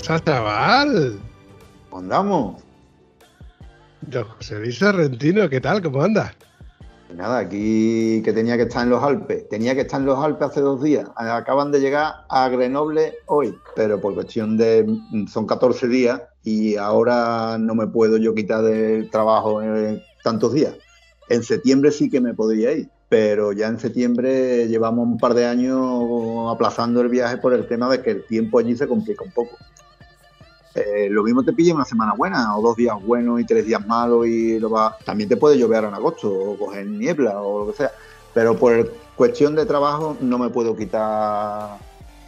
Pasa, chaval? ¿Cómo andamos? Don José Luis Sorrentino, ¿qué tal? ¿Cómo andas? Pues Nada, aquí que tenía que estar en los Alpes. Tenía que estar en los Alpes hace dos días. Acaban de llegar a Grenoble hoy, pero por cuestión de. Son 14 días y ahora no me puedo yo quitar del trabajo en tantos días. En septiembre sí que me podría ir, pero ya en septiembre llevamos un par de años aplazando el viaje por el tema de que el tiempo allí se complica un poco. Eh, lo mismo te pilla una semana buena, o dos días buenos y tres días malos, y lo va... también te puede llover en agosto, o coger niebla, o lo que sea. Pero por cuestión de trabajo no me puedo quitar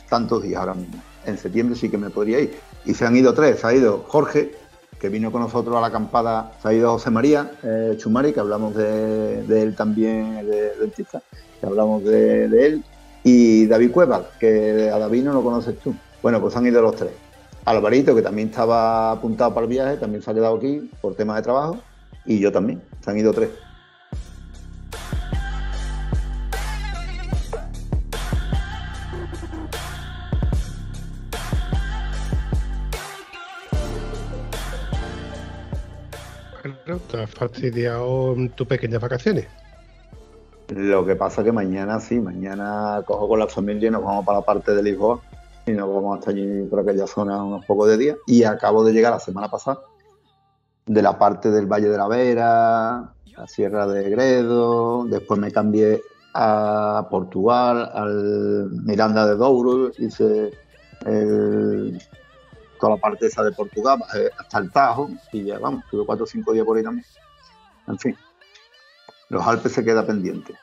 tantos días ahora mismo. En septiembre sí que me podría ir. Y se han ido tres, se ha ido Jorge, que vino con nosotros a la acampada, se ha ido José María eh, Chumari, que hablamos de, él también, de dentista, que hablamos de, de él, y David Cuevas, que a David no lo conoces tú. Bueno, pues han ido los tres. Alvarito, que también estaba apuntado para el viaje, también se ha quedado aquí por temas de trabajo. Y yo también. Se han ido tres. Bueno, te has fastidiado tus pequeñas vacaciones. Lo que pasa que mañana sí, mañana cojo con la familia y nos vamos para la parte de Lisboa y nos vamos hasta allí por aquella zona unos pocos de días. Y acabo de llegar la semana pasada de la parte del Valle de la Vera, la Sierra de Gredo, después me cambié a Portugal, al Miranda de Douro, hice el- toda la parte esa de Portugal, bajé hasta el Tajo y ya vamos, tuve cuatro o cinco días por ahí también. En fin, los Alpes se queda pendiente.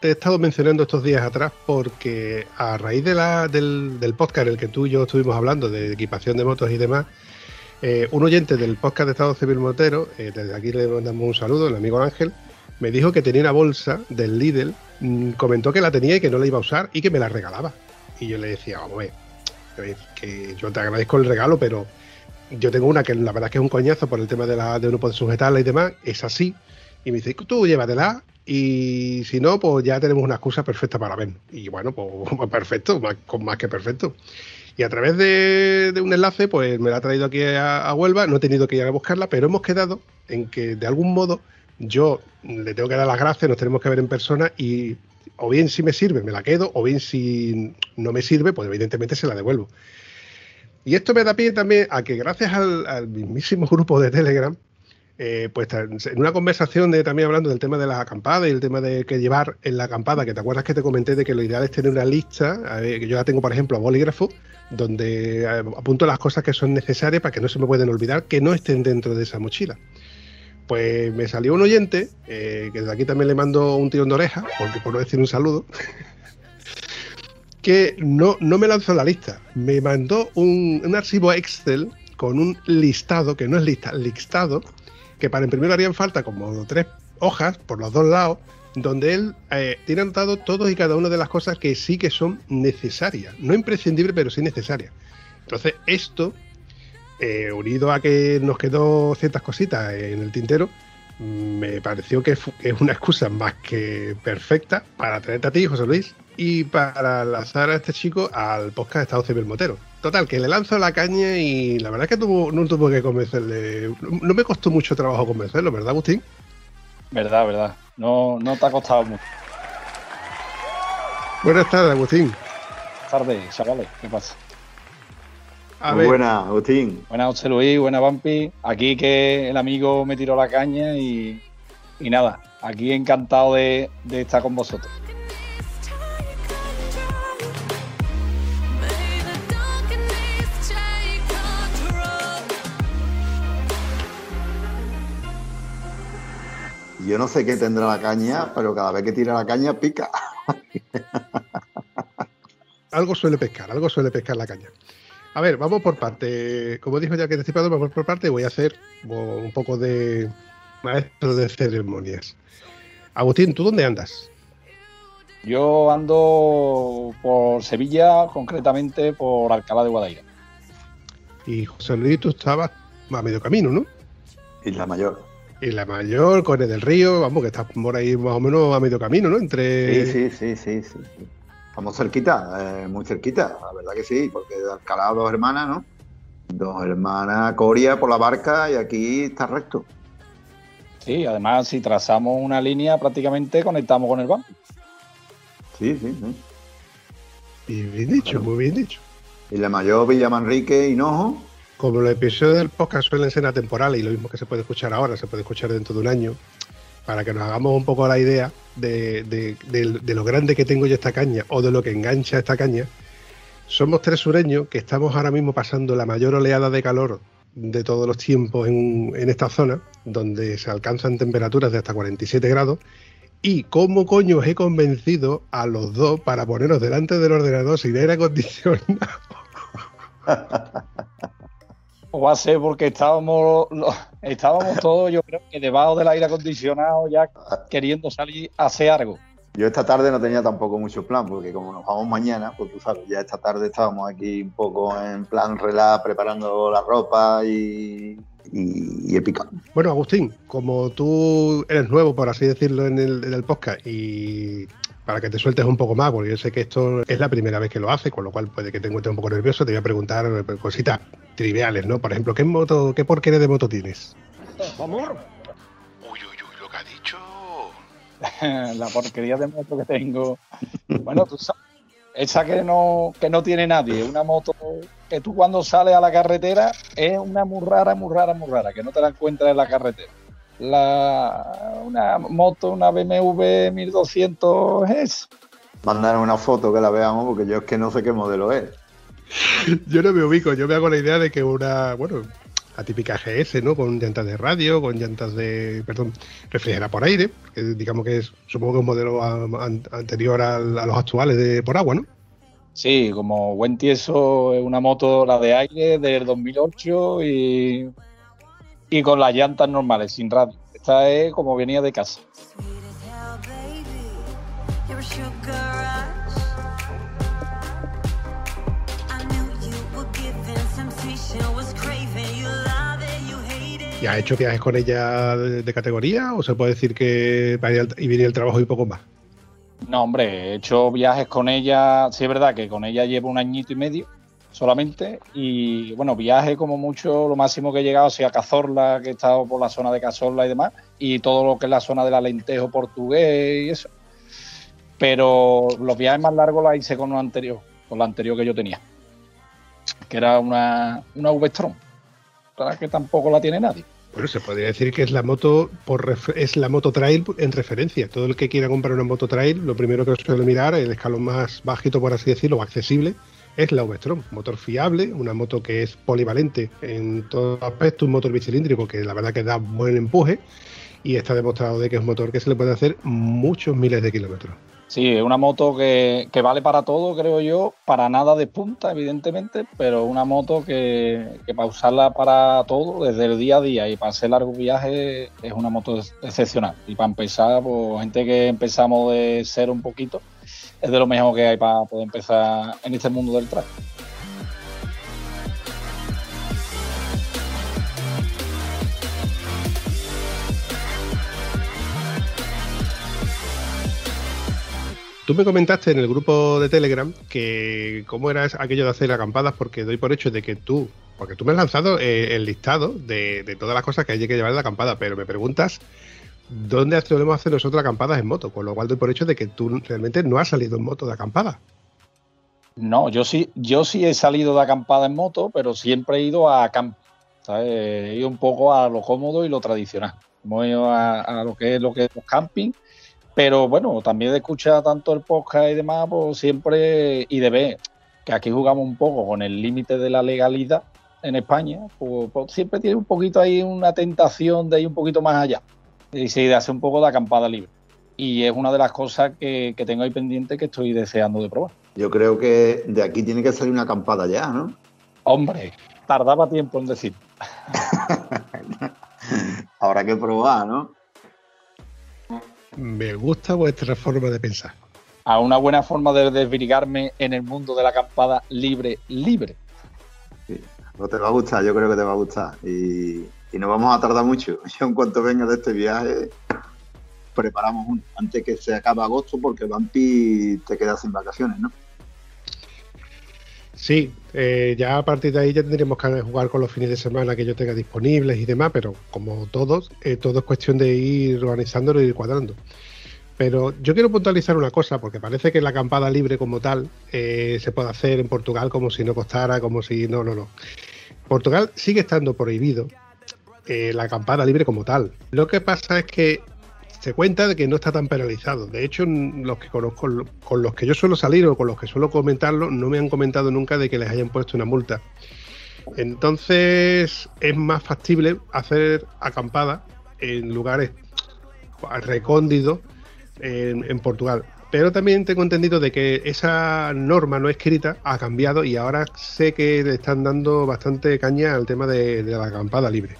Te he estado mencionando estos días atrás porque a raíz del, del podcast en el que tú y yo estuvimos hablando de equipación de motos y demás, eh, un oyente del podcast de Estado Civil Motero, eh, desde aquí le mandamos un saludo, el amigo Ángel, me dijo que tenía una bolsa del Lidl, mm, comentó que la tenía y que no la iba a usar y que me la regalaba. Y yo le decía, vamos a ver, que yo te agradezco el regalo, pero yo tengo una que la verdad es que es un coñazo por el tema de, la, de no poder sujetarla y demás, es así. Y me dice, tú llévatela y si no, pues ya tenemos una excusa perfecta para ver. Y bueno, pues perfecto, más, con más que perfecto. Y a través de, un enlace, pues me la ha traído aquí a, Huelva, no he tenido que ir a buscarla, pero hemos quedado en que de algún modo yo le tengo que dar las gracias, nos tenemos que ver en persona y o bien si me sirve me la quedo, o bien si no me sirve, pues evidentemente se la devuelvo. Y esto me da pie también a que gracias al mismísimo grupo de Telegram, eh, pues en una conversación de también hablando del tema de las acampadas y el tema de que llevar en la acampada, que te acuerdas que te comenté de que lo ideal es tener una lista, que yo la tengo por ejemplo a bolígrafo, donde eh, apunto las cosas que son necesarias para que no se me pueden olvidar, que no estén dentro de esa mochila. Pues me salió un oyente, eh, que desde aquí también le mando un tirón de oreja, porque por no decir un saludo, que no, no me lanzó la lista, me mandó un, un archivo Excel con un listado, que no es lista, listado, que para imprimir harían falta como tres hojas por los dos lados, donde él eh, tiene anotado todos y cada una de las cosas que sí que son necesarias, no imprescindibles, pero sí necesarias. Entonces, esto, eh, unido a que nos quedó ciertas cositas en el tintero, me pareció que es una excusa más que perfecta para traerte a ti, José Luis, y para lanzar a este chico al podcast de Estado Civil Motero. Total, que le lanzo la caña y la verdad es que tuvo, no tuvo que convencerle. No me costó mucho trabajo convencerlo, ¿verdad, Agustín? Verdad, verdad. No, no te ha costado mucho. Buenas tardes, Agustín. Tarde, chavales. ¿Qué pasa? A Muy ver, buena, Agustín. Buenas, José Luis. Buena, Vampi. Aquí que el amigo me tiró la caña y, y nada. Aquí encantado de, de estar con vosotros. yo no sé qué tendrá la caña, pero cada vez que tira la caña pica. algo suele pescar, algo suele pescar la caña. A ver, vamos por parte. Como dijo ya que anticipado, vamos por parte. Voy a hacer un poco de maestro de ceremonias. Agustín, ¿tú dónde andas? Yo ando por Sevilla, concretamente por Alcalá de Guadaira. Y José Luis, tú estabas a medio camino, ¿no? Isla Mayor. Isla Mayor, Cones del Río, vamos, que estás por ahí más o menos a medio camino, ¿no? Entre... Sí, sí, sí, sí, sí. Estamos cerquita, eh, muy cerquita, la verdad que sí, porque de Alcalá dos hermanas, ¿no? Dos hermanas, Coria por la barca y aquí está recto. Sí, además si trazamos una línea prácticamente conectamos con el banco. Sí, sí, sí. Y bien dicho, muy bien dicho. Y la mayor Villa Manrique, Hinojo. Como los episodios del podcast suelen ser atemporales y lo mismo que se puede escuchar ahora, se puede escuchar dentro de un año, para que nos hagamos un poco la idea de, lo grande que tengo yo esta caña o de lo que engancha esta caña, somos tres sureños que estamos ahora mismo pasando la mayor oleada de calor de todos los tiempos en, en esta zona, donde se alcanzan temperaturas de hasta 47 grados y cómo coño os he convencido a los dos para ponernos delante del ordenador sin aire acondicionado. O va a ser porque estábamos, estábamos todos, yo creo que debajo del aire acondicionado ya queriendo salir a hacer algo. Yo esta tarde no tenía tampoco mucho plan, porque como nos vamos mañana, pues tú sabes, ya esta tarde estábamos aquí un poco en plan relax, preparando la ropa y y, épica. Bueno, Agustín, como tú eres nuevo, por así decirlo, en el, podcast y para que te sueltes un poco más, porque yo sé que esto es la primera vez que lo hace, con lo cual puede que te encuentres un poco nervioso, te voy a preguntar cositas triviales, ¿no? Por ejemplo, ¿qué moto, qué porquería de moto tienes? Amor. Uy, uy, uy, lo que ha dicho. la porquería de moto que tengo. Bueno, tú sabes, esa que no, que no tiene nadie, una moto que tú cuando sales a la carretera es una muy rara, muy rara, muy rara, que no te la encuentras en la carretera. La, una moto, una BMW 1200 es. Mandar una foto que la veamos porque yo es que no sé qué modelo es. yo no me ubico, yo me hago la idea de que una, bueno, la típica GS, ¿no? Con llantas de radio, con llantas de, perdón, refrigera por aire, que digamos que es, supongo que un modelo anterior a los actuales de por agua, ¿no? Sí, como buen tieso es una moto, la de aire del 2008 y, y con las llantas normales, sin radio. Esta es como venía de casa. ¿Y has hecho viajes con ella de, categoría o se puede decir que y viene el trabajo y poco más? No, hombre, he hecho viajes con ella, sí es verdad que con ella llevo un añito y medio solamente y bueno, viaje como mucho, lo máximo que he llegado ha a Cazorla, que he estado por la zona de Cazorla y demás, y todo lo que es la zona del Alentejo portugués y eso. Pero los viajes más largos los hice con lo anterior, con la anterior que yo tenía, que era una, una V-Strom, que tampoco la tiene nadie. Bueno, se podría decir que es la moto por es la moto trail en referencia. Todo el que quiera comprar una moto trail, lo primero que suele mirar, el escalón más bajito, por así decirlo, accesible, es la V-Strom. Motor fiable, una moto que es polivalente en todo aspecto, un motor bicilíndrico que la verdad que da buen empuje y está demostrado de que es un motor que se le puede hacer muchos miles de kilómetros. Sí, es una moto que, vale para todo, creo yo, para nada de punta, evidentemente, pero una moto que, que, para usarla para todo, desde el día a día y para hacer largos viajes, es una moto excepcional. Y para empezar, pues gente que empezamos de ser un poquito, es de lo mejor que hay para poder empezar en este mundo del track. Tú me comentaste en el grupo de Telegram que cómo era aquello de hacer acampadas, porque doy por hecho de que tú, porque tú me has lanzado eh, el listado de, todas las cosas que hay que llevar en la acampada, pero me preguntas dónde solemos hacer nosotros acampadas en moto, con lo cual doy por hecho de que tú realmente no has salido en moto de acampada. No, yo sí, yo sí he salido de acampada en moto, pero siempre he ido a camp, He ido un poco a lo cómodo y lo tradicional. Hemos ido a, lo que es lo que es camping pero bueno, también de escuchar tanto el podcast y demás, pues siempre, y de ver que aquí jugamos un poco con el límite de la legalidad en España, pues, pues, siempre tiene un poquito ahí una tentación de ir un poquito más allá. Y se hace un poco de acampada libre. Y es una de las cosas que, que tengo ahí pendiente que estoy deseando de probar. Yo creo que de aquí tiene que salir una acampada ya, ¿no? Hombre, tardaba tiempo en decir. Habrá que probar, ¿no? Me gusta vuestra forma de pensar. A una buena forma de desvirgarme en el mundo de la acampada libre, libre. Sí, pues te va a gustar, yo creo que te va a gustar. Y, y no vamos a tardar mucho. Yo en cuanto venga de este viaje, preparamos uno antes que se acabe agosto porque Vampi te queda sin vacaciones, ¿no? Sí, eh, ya a partir de ahí ya tendríamos que jugar con los fines de semana que yo tenga disponibles y demás, pero como todos, eh, todo es cuestión de ir organizándolo y ir cuadrando. Pero yo quiero puntualizar una cosa, porque parece que la acampada libre como tal eh, se puede hacer en Portugal como si no costara, como si no, no, no. Portugal sigue estando prohibido la acampada libre como tal. Lo que pasa es que se cuenta de que no está tan penalizado. De hecho, los que conozco, con los que yo suelo salir o con los que suelo comentarlo, no me han comentado nunca de que les hayan puesto una multa. Entonces, es más factible hacer acampada en lugares recóndidos en, Portugal. Pero también tengo entendido de que esa norma no escrita ha cambiado y ahora sé que le están dando bastante caña al tema de la acampada libre.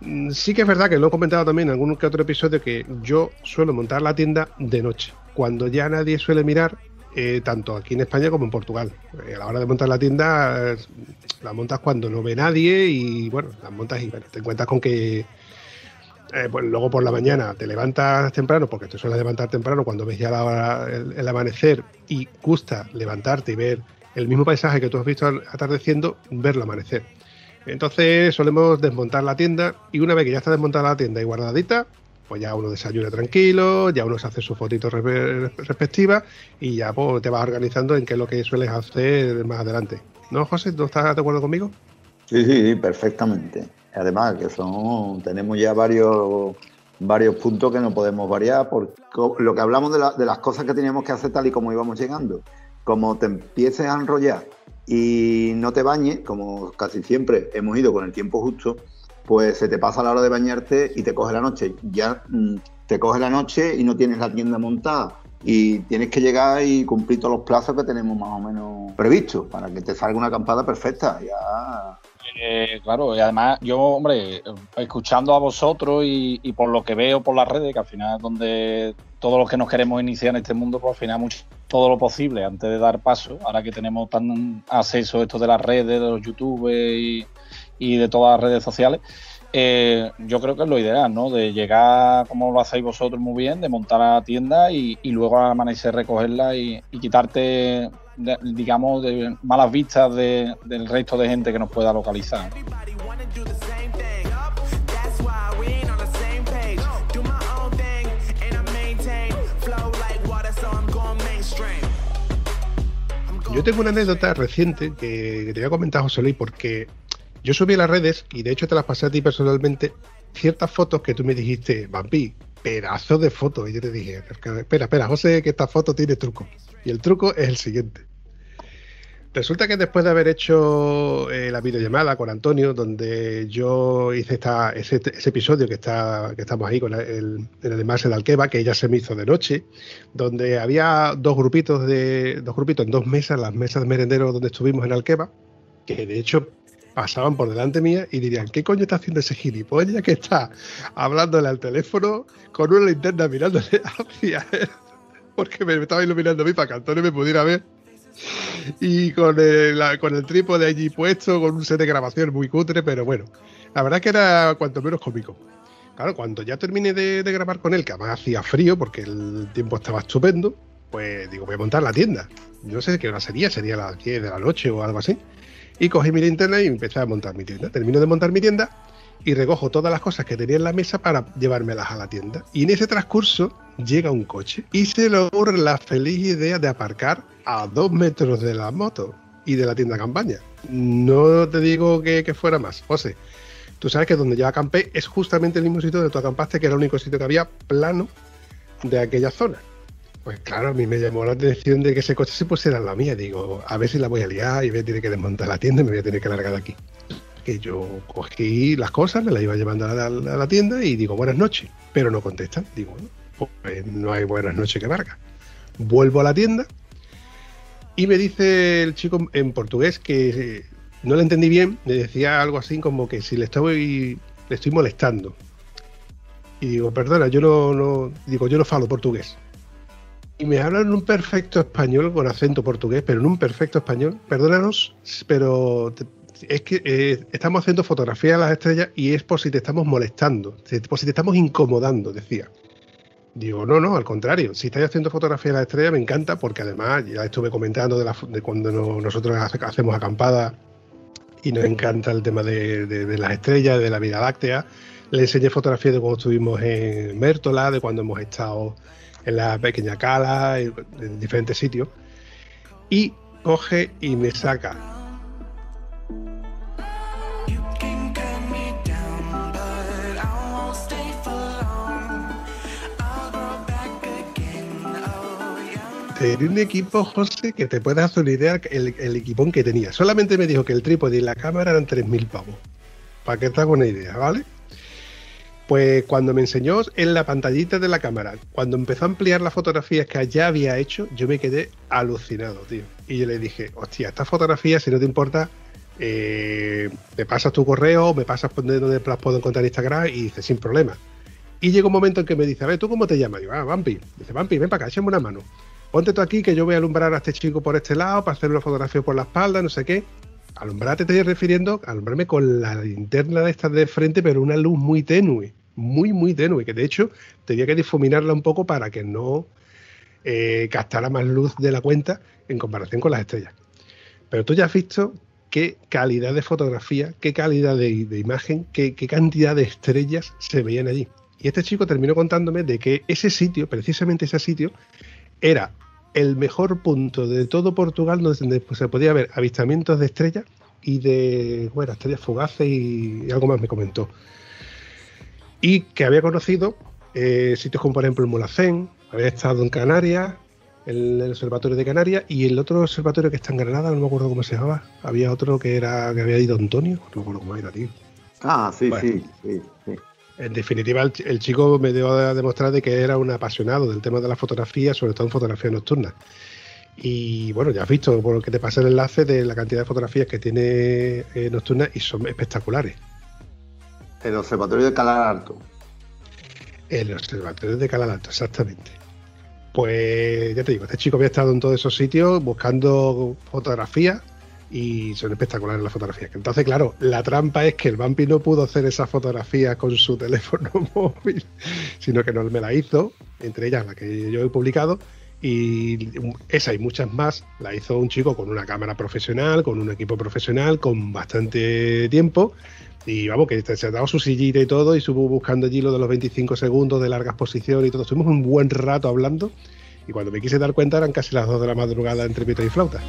Mm, sí que es verdad que lo he comentado también en algún que otro episodio que yo suelo montar la tienda de noche, cuando ya nadie suele mirar, eh, tanto aquí en España como en Portugal. Eh, a la hora de montar la tienda, la montas cuando no ve nadie y bueno, la montas y te encuentras con que eh, pues luego por la mañana te levantas temprano, porque te sueles levantar temprano cuando ves ya la hora, el, amanecer y gusta levantarte y ver el mismo paisaje que tú has visto atardeciendo, verlo amanecer. Entonces solemos desmontar la tienda y una vez que ya está desmontada la tienda y guardadita, pues ya uno desayuna tranquilo, ya uno se hace su fotito respectiva y ya pues, te vas organizando en qué es lo que sueles hacer más adelante. ¿No, José? ¿No estás de acuerdo conmigo? Sí, sí, perfectamente. Además, que son, tenemos ya varios, varios puntos que no podemos variar, porque lo que hablamos de, de las cosas que teníamos que hacer tal y como íbamos llegando. Como te empieces a enrollar y no te bañes, como casi siempre hemos ido con el tiempo justo, pues se te pasa la hora de bañarte y te coge la noche. Ya mm, te coge la noche y no tienes la tienda montada. Y tienes que llegar y cumplir todos los plazos que tenemos más o menos previstos para que te salga una acampada perfecta. Ya eh, claro, y además yo, hombre, escuchando a vosotros y, por lo que veo por las redes, que al final es donde todos los que nos queremos iniciar en este mundo, pues al final mucho, todo lo posible antes de dar paso, ahora que tenemos tan acceso a esto de las redes, de los YouTube y, de todas las redes sociales, eh, yo creo que es lo ideal, ¿no? De llegar, como lo hacéis vosotros muy bien, de montar la tienda y, y luego al amanecer recogerla y quitarte, digamos, malas vistas de, del resto de gente que nos pueda localizar. Yo tengo una anécdota reciente que, te voy a comentar, José Luis, porque yo subí a las redes y de hecho te las pasé a ti personalmente ciertas fotos que tú me dijiste, Vampi, pedazo de fotos. Y yo te dije, espera, espera, José, que esta foto tiene truco. Y el truco es el siguiente. Resulta que después de haber hecho eh, la videollamada con Antonio, donde yo hice esta, ese, episodio que está que estamos ahí con el, el además de Alqueva, que ya se me hizo de noche, donde había dos grupitos de dos grupitos en dos mesas, las mesas de merenderos donde estuvimos en Alqueva, que de hecho pasaban por delante mía y dirían, ¿qué coño está haciendo ese gilipollas que está hablándole al teléfono con una linterna mirándole hacia él? Porque me estaba iluminando a mí para que Antonio me pudiera ver y con el, con el trípode allí puesto, con un set de grabación muy cutre, pero bueno, la verdad que era cuanto menos cómico. Claro, cuando ya terminé de, grabar con él, que además hacía frío porque el tiempo estaba estupendo, pues digo, voy a montar la tienda. No sé qué hora sería, sería las 10 de la noche o algo así. Y cogí mi linterna y empecé a montar mi tienda. Termino de montar mi tienda y recojo todas las cosas que tenía en la mesa para llevármelas a la tienda. Y en ese transcurso llega un coche y se le ocurre la feliz idea de aparcar a dos metros de la moto y de la tienda campaña. No te digo que, fuera más, José. Tú sabes que donde yo acampé es justamente el mismo sitio donde tú acampaste, que era el único sitio que había plano de aquella zona. Pues claro, a mí me llamó la atención de que ese coche se pusiera la mía. Digo, a ver si la voy a liar y voy a tener que desmontar la tienda y me voy a tener que largar de aquí. que yo cogí las cosas, me las iba llevando a la, tienda y digo buenas noches, pero no contestan. Digo, pues no hay buenas noches que valga. Vuelvo a la tienda y me dice el chico en portugués que no le entendí bien, me decía algo así como que si le estoy, le estoy molestando. Y digo, perdona, yo no, no, digo, yo no falo portugués. Y me hablan en un perfecto español, con acento portugués, pero en un perfecto español. Perdónanos, pero es que eh, estamos haciendo fotografía de las estrellas y es por si te estamos molestando, por si te estamos incomodando, decía. Digo, no, no, al contrario. Si estáis haciendo fotografía de las estrellas, me encanta porque además ya estuve comentando de, de cuando nosotros hacemos acampada y nos encanta el tema de, las estrellas, de la vida láctea. Le enseñé fotografías de cuando estuvimos en Mértola, de cuando hemos estado en la pequeña cala, en, diferentes sitios. Y coge y me saca Tenía un equipo, José, que te puedes hacer una idea el, el equipón que tenía. Solamente me dijo que el trípode y la cámara eran 3.000 pavos. Para que te haga una idea, ¿vale? Pues cuando me enseñó en la pantallita de la cámara, cuando empezó a ampliar las fotografías que ya había hecho, yo me quedé alucinado, tío. Y yo le dije, hostia, estas fotografías, si no te importa, eh, me pasas tu correo, me pasas donde, las puedo encontrar en Instagram y dice, sin problema. Y llega un momento en que me dice, a ver, ¿tú cómo te llamas? Digo, ah, Vampi. Dice, Vampi, ven para acá, échame una mano ponte tú aquí que yo voy a alumbrar a este chico por este lado para hacer una fotografía por la espalda, no sé qué. Alumbrarte te estoy refiriendo, alumbrarme con la linterna de estas de frente, pero una luz muy tenue, muy, muy tenue, que de hecho tenía que difuminarla un poco para que no eh, gastara más luz de la cuenta en comparación con las estrellas. Pero tú ya has visto qué calidad de fotografía, qué calidad de, imagen, qué cantidad de estrellas se veían allí. Y este chico terminó contándome de que ese sitio, precisamente ese sitio, era el mejor punto de todo Portugal donde se podía ver avistamientos de estrellas y de bueno, estrellas fugaces y, algo más me comentó. Y que había conocido eh, sitios como por ejemplo el Mulacén, había estado en Canarias, el, el, observatorio de Canarias y el otro observatorio que está en Granada, no me acuerdo cómo se llamaba. Había otro que era que había ido Antonio, no me acuerdo cómo era, tío. Ah, sí, sí, sí, sí. En definitiva, el, chico me dio a demostrar de que era un apasionado del tema de la fotografía, sobre todo en fotografía nocturna. Y bueno, ya has visto por lo que te pasa el enlace de la cantidad de fotografías que tiene eh, nocturna y son espectaculares. El Observatorio de Calar Alto. El Observatorio de Calar Alto, exactamente. Pues ya te digo, este chico había estado en todos esos sitios buscando fotografías y son espectaculares las fotografías. Entonces, claro, la trampa es que el Vampi no pudo hacer esa fotografía con su teléfono móvil, sino que no me la hizo, entre ellas la que yo he publicado, y esa y muchas más la hizo un chico con una cámara profesional, con un equipo profesional, con bastante tiempo. Y vamos, que se ha dado su sillita y todo, y estuvo buscando allí lo de los 25 segundos de larga exposición y todo. Estuvimos un buen rato hablando, y cuando me quise dar cuenta eran casi las 2 de la madrugada entre pita y flauta.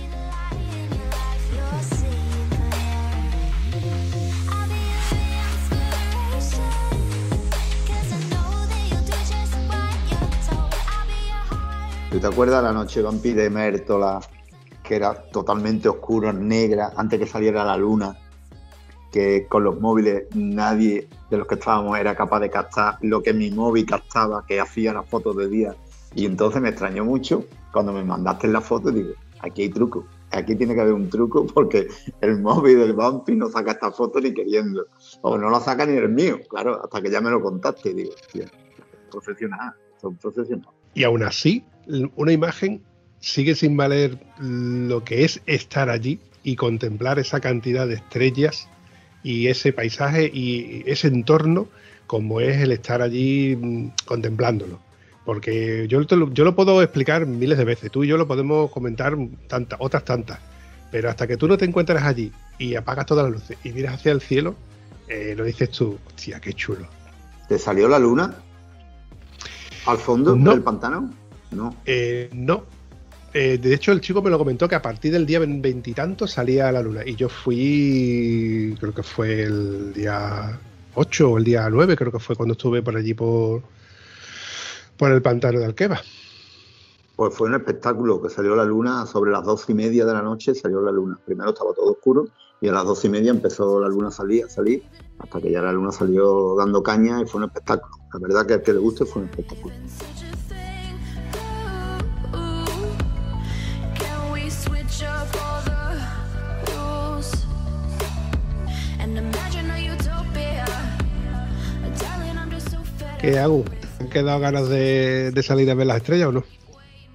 ¿Tú te acuerdas la noche vampi de Mértola, que era totalmente oscura, negra, antes que saliera la luna? Que con los móviles nadie de los que estábamos era capaz de captar lo que mi móvil captaba, que hacía las fotos de día. Y entonces me extrañó mucho cuando me mandaste la foto y digo, aquí hay truco, aquí tiene que haber un truco porque el móvil del Bumpy no saca esta foto ni queriendo. O no la saca ni el mío, claro, hasta que ya me lo contaste. Digo, profesional, son profesionales. Y aún así, una imagen sigue sin valer lo que es estar allí y contemplar esa cantidad de estrellas y ese paisaje y ese entorno como es el estar allí mm, contemplándolo. Porque yo, yo lo puedo explicar miles de veces, tú y yo lo podemos comentar tantas, otras tantas, pero hasta que tú no te encuentras allí y apagas todas las luces y miras hacia el cielo, eh, lo dices tú, hostia, qué chulo. ¿Te salió la luna? ¿Al fondo del pantano? No. Eh, no. Eh, de hecho, el chico me lo comentó que a partir del día veintitantos salía a la luna. Y yo fui, creo que fue el día 8 o el día 9, creo que fue cuando estuve por allí por, por el pantano de Alqueva. Pues fue un espectáculo que salió la luna sobre las doce y media de la noche, salió la luna. Primero estaba todo oscuro y a las doce y media empezó la luna a salir, a salir, hasta que ya la luna salió dando caña y fue un espectáculo. La verdad que al que le guste fue un espectáculo. ¿Qué hago? ¿Han quedado ganas de, salir a ver las estrellas o no?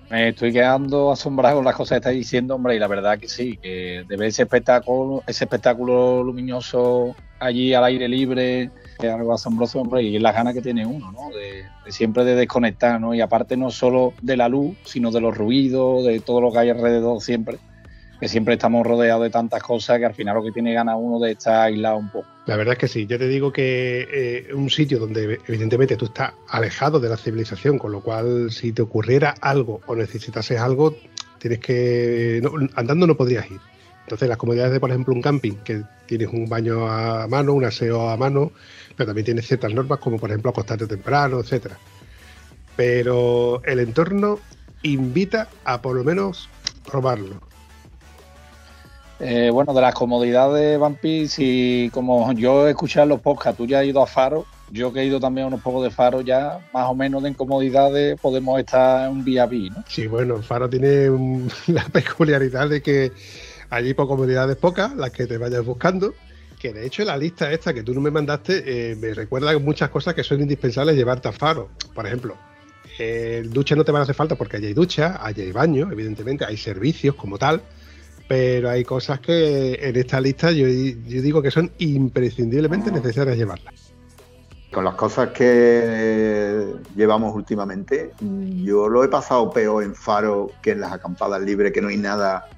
Me estoy quedando asombrado con las cosas que estáis diciendo, hombre, y la verdad que sí, que de ver ese espectáculo, ese espectáculo luminoso allí al aire libre, es algo asombroso, hombre, y es la gana que tiene uno, ¿no? De, de, siempre de desconectar, ¿no? Y aparte no solo de la luz, sino de los ruidos, de todo lo que hay alrededor siempre que siempre estamos rodeados de tantas cosas que al final lo que tiene ganas uno de estar aislado un poco. La verdad es que sí, yo te digo que eh, un sitio donde evidentemente tú estás alejado de la civilización, con lo cual si te ocurriera algo o necesitases algo, tienes que... andando no podrías ir. Entonces las comodidades de, por ejemplo, un camping, que tienes un baño a mano, un aseo a mano, pero también tienes ciertas normas como por ejemplo acostarte temprano, etcétera. Pero el entorno invita a por lo menos probarlo. Eh, bueno, de las comodidades, Vampi, si como yo he escuchado los podcasts, tú ya has ido a Faro, yo que he ido también a unos pocos de Faro, ya más o menos de incomodidades podemos estar en un vía ¿no? Sí, bueno, Faro tiene la peculiaridad de que allí por comodidades pocas, las que te vayas buscando, que de hecho la lista esta que tú no me mandaste eh, me recuerda muchas cosas que son indispensables llevarte a Faro. Por ejemplo, el ducha no te van a hacer falta porque allí hay ducha, allí hay baño, evidentemente, hay servicios como tal pero hay cosas que en esta lista yo, digo que son imprescindiblemente necesarias llevarlas. Con las cosas que llevamos últimamente, yo lo he pasado peor en Faro que en las acampadas libres, que no hay nada.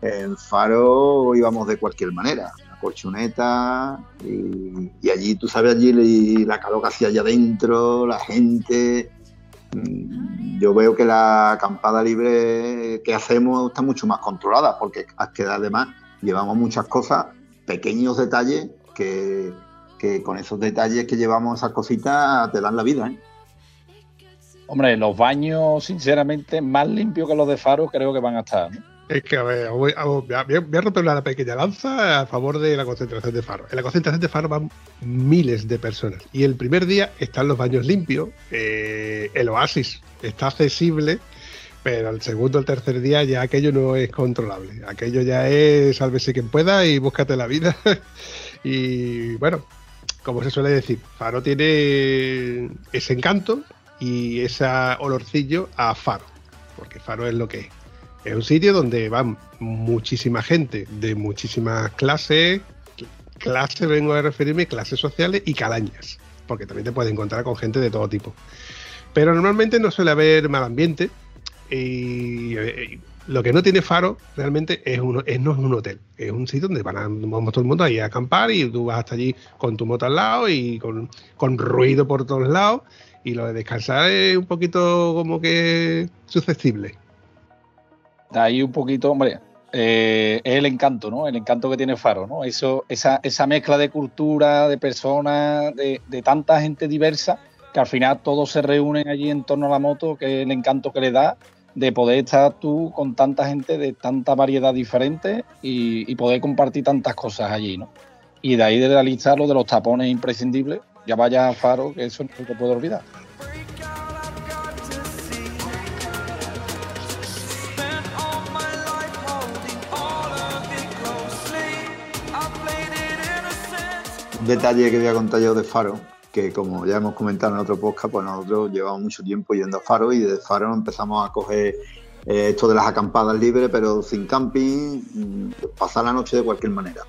En Faro íbamos de cualquier manera, la colchoneta, y, allí, tú sabes, allí la calor que hacía allá adentro, la gente, yo veo que la acampada libre que hacemos está mucho más controlada, porque además llevamos muchas cosas, pequeños detalles que, con esos detalles que llevamos esas cositas te dan la vida. ¿eh? Hombre, los baños, sinceramente, más limpios que los de Faro creo que van a estar. Es que, a ver, voy, a, romper una pequeña lanza a favor de la concentración de Faro. En la concentración de Faro van miles de personas. Y el primer día están los baños limpios, eh, el oasis está accesible, pero el segundo o el tercer día ya aquello no es controlable. Aquello ya es sálvese quien pueda y búscate la vida. y bueno, como se suele decir, Faro tiene ese encanto y ese olorcillo a Faro, porque Faro es lo que es es un sitio donde van muchísima gente de muchísimas clases, clases vengo a referirme, clases sociales y calañas, porque también te puedes encontrar con gente de todo tipo. Pero normalmente no suele haber mal ambiente y, eh, lo que no tiene faro realmente es, es no es un hotel, es un sitio donde van a, vamos todo el mundo ahí a acampar y tú vas hasta allí con tu moto al lado y con, con ruido por todos lados y lo de descansar es un poquito como que susceptible ahí un poquito, hombre, eh, es el encanto, ¿no? El encanto que tiene Faro, ¿no? Eso, esa, esa mezcla de cultura, de personas, de, tanta gente diversa, que al final todos se reúnen allí en torno a la moto, que es el encanto que le da de poder estar tú con tanta gente de tanta variedad diferente y, poder compartir tantas cosas allí, ¿no? Y de ahí de realizar lo de los tapones imprescindibles, ya vaya a Faro, que eso no se puede olvidar. Detalle que voy a contar yo de Faro, que como ya hemos comentado en otro podcast, pues nosotros llevamos mucho tiempo yendo a Faro y de Faro empezamos a coger eh, esto de las acampadas libres, pero sin camping, mm, pasar la noche de cualquier manera.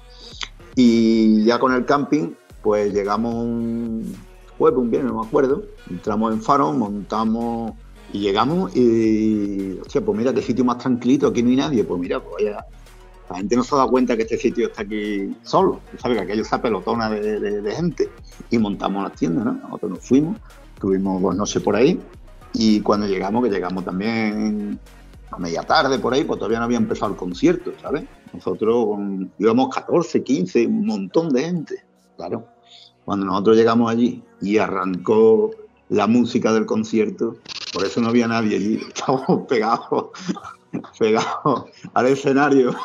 Y ya con el camping, pues llegamos un jueves, un viernes, no me acuerdo, entramos en Faro, montamos y llegamos y, hostia, pues mira, qué sitio más tranquilito, aquí no hay nadie, pues mira, pues vaya la gente no se dado cuenta que este sitio está aquí solo. ¿Sabes? Que aquello está pelotona de, gente. Y montamos las tiendas, ¿no? Nosotros nos fuimos, tuvimos dos noches por ahí. Y cuando llegamos, que llegamos también a media tarde por ahí, pues todavía no había empezado el concierto, ¿sabes? Nosotros íbamos 14, 15, un montón de gente, claro. Cuando nosotros llegamos allí y arrancó la música del concierto, por eso no había nadie allí. Estábamos pegados, pegados al escenario.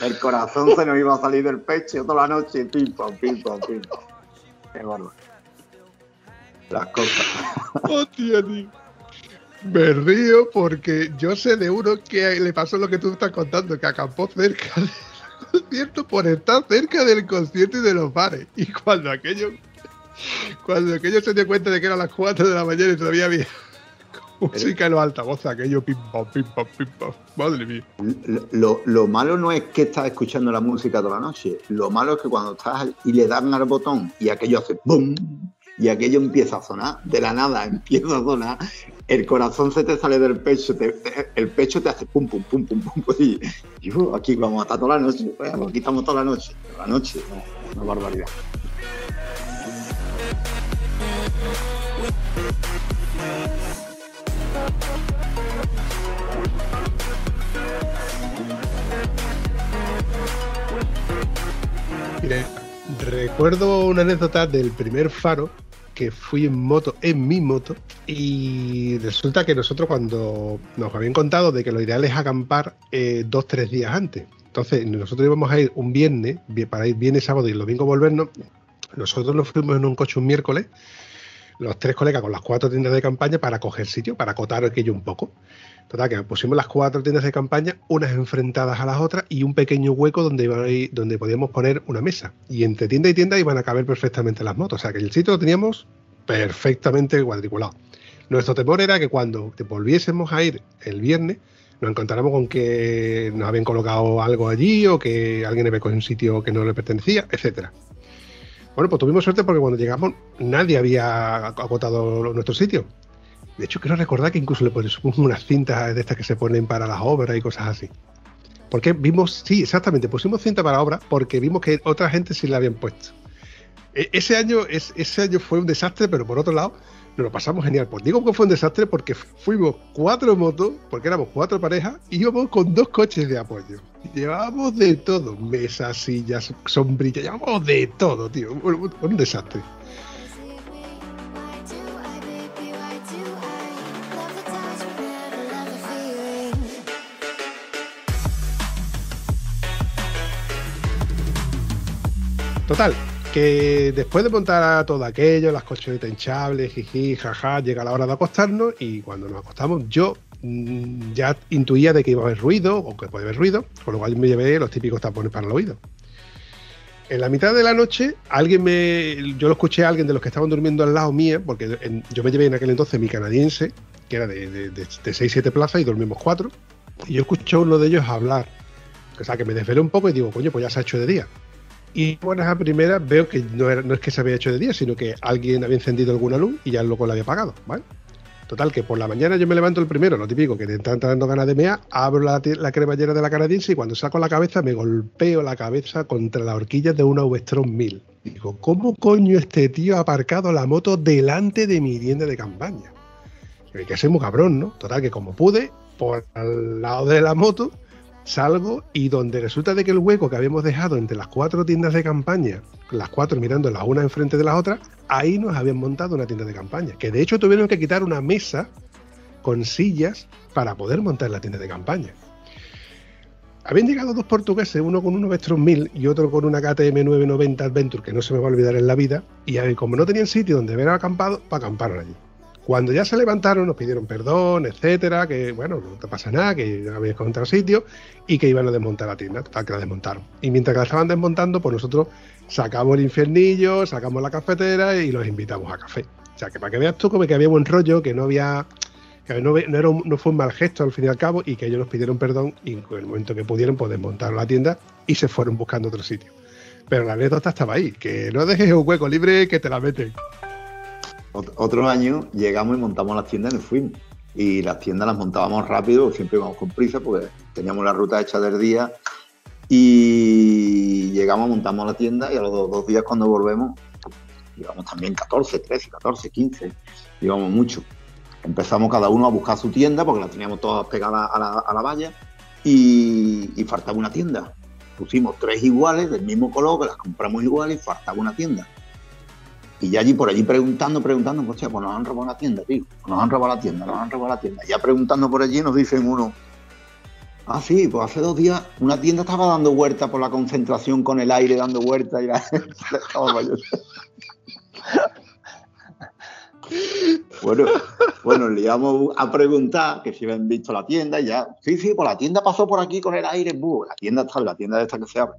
El corazón se nos iba a salir del pecho toda la noche, pim, pam, pim, pam, pim. Qué bárbaro. Las cosas. Hostia, tío. Me río porque yo sé de uno que le pasó lo que tú estás contando, que acampó cerca del concierto por estar cerca del concierto y de los bares. Y cuando aquello, cuando aquello se dio cuenta de que eran las 4 de la mañana y todavía había música en los altavoces, aquello pim pam, pim pam, pim pam. Madre mía. Lo, lo malo no es que estás escuchando la música toda la noche. Lo malo es que cuando estás y le dan al botón y aquello hace ¡bum! y aquello empieza a sonar, de la nada empieza a sonar, el corazón se te sale del pecho, el pecho te hace pum, pum, pum, pum, pum, pum, y, y, uh, aquí vamos a estar toda la noche, pues, aquí estamos toda la noche, la noche, no, una barbaridad. Mire, recuerdo una anécdota del primer faro que fui en moto, en mi moto, y resulta que nosotros cuando nos habían contado de que lo ideal es acampar eh, dos, tres días antes. Entonces, nosotros íbamos a ir un viernes, vi- para ir viernes, sábado y el domingo volvernos. Nosotros nos fuimos en un coche un miércoles, los tres colegas con las cuatro tiendas de campaña para coger sitio, para acotar aquello un poco. Que pusimos las cuatro tiendas de campaña, unas enfrentadas a las otras y un pequeño hueco donde, iba a ir- donde podíamos poner una mesa. Y entre tienda y tienda iban a caber perfectamente las motos. O sea que el sitio lo teníamos perfectamente cuadriculado. Nuestro temor era que cuando volviésemos a ir el viernes, nos encontráramos con que nos habían colocado algo allí o que alguien había cogido un sitio que no le pertenecía, etcétera. Bueno, pues tuvimos suerte porque cuando llegamos nadie había acotado nuestro sitio. De hecho, quiero recordar que incluso le pusimos unas cintas de estas que se ponen para las obras y cosas así. Porque vimos, sí, exactamente, pusimos cinta para obras porque vimos que otra gente sí la habían puesto. E- ese año, es- ese año fue un desastre, pero por otro lado, nos lo pasamos genial. Pues digo que fue un desastre porque fuimos cuatro motos, porque éramos cuatro parejas, y íbamos con dos coches de apoyo. Llevábamos de todo, mesas, sillas, sombrillas, llevábamos de todo, tío. Un- un desastre. Total, que después de montar todo aquello, las colchonetas hinchables, jiji, jaja, llega la hora de acostarnos y cuando nos acostamos yo mm, ya intuía de que iba a haber ruido o que puede haber ruido, con lo cual me llevé los típicos tapones para el oído. En la mitad de la noche, alguien me. Yo lo escuché a alguien de los que estaban durmiendo al lado mía, porque yo me llevé en aquel entonces mi canadiense, que era de, de, de, 6-7 plazas y dormimos 4. Y yo escuché a uno de ellos hablar. O sea, que me desvelé un poco y digo, coño, pues ya se ha hecho de día. Y buenas a primeras veo que no, era, es que se había hecho de día, sino que alguien había encendido alguna luz y ya el loco la había apagado, ¿vale? Total, que por la mañana yo me levanto el primero, lo típico, que te están dando ganas de mea, abro la, la cremallera de la canadiense y cuando saco la cabeza me golpeo la cabeza contra la horquilla de una V-Strom 1000. Digo, ¿cómo coño este tío ha aparcado la moto delante de mi tienda de campaña? Hay que ser muy cabrón, ¿no? Total, que como pude, por al lado de la moto, salgo y donde resulta de que el hueco que habíamos dejado entre las cuatro tiendas de campaña, las cuatro mirando las una enfrente de las otras, ahí nos habían montado una tienda de campaña. Que de hecho tuvieron que quitar una mesa con sillas para poder montar la tienda de campaña. Habían llegado dos portugueses, uno con un Vestron 1000 y otro con una KTM 990 Adventure, que no se me va a olvidar en la vida, y como no tenían sitio donde haber acampado, pues acamparon allí. Cuando ya se levantaron, nos pidieron perdón, etcétera, que bueno, no te pasa nada, que ya habías encontrado sitio y que iban a desmontar la tienda, total que la desmontaron. Y mientras que la estaban desmontando, pues nosotros sacamos el infiernillo, sacamos la cafetera y los invitamos a café. O sea, que para que veas tú como que había buen rollo, que no había que no, no, era un- no fue un mal gesto al fin y al cabo y que ellos nos pidieron perdón y en el momento que pudieron pues desmontaron la tienda y se fueron buscando otro sitio. Pero la anécdota estaba ahí, que no dejes un hueco libre que te la meten. Ot- Otro año llegamos y montamos las tiendas y nos fuimos. Y las tiendas las montábamos rápido, siempre íbamos con prisa porque teníamos la ruta hecha del día. Y llegamos, montamos la tienda y a los dos, días cuando volvemos, íbamos también 14, 13, 14, 15, íbamos mucho. Empezamos cada uno a buscar su tienda porque las teníamos todas pegadas a la, a la valla y, y faltaba una tienda. Pusimos tres iguales del mismo color, que las compramos iguales y faltaba una tienda. Y ya allí por allí preguntando, preguntando, pues, pues nos han robado la tienda, tío. Nos han robado la tienda, nos han robado la tienda. Ya preguntando por allí nos dicen uno, ah, sí, pues hace dos días una tienda estaba dando vuelta por la concentración con el aire dando vuelta y la Bueno, bueno, liamos a preguntar que si habían visto la tienda y ya, sí, sí, pues la tienda pasó por aquí con el aire, buh, la tienda está, la tienda de esta que se abre.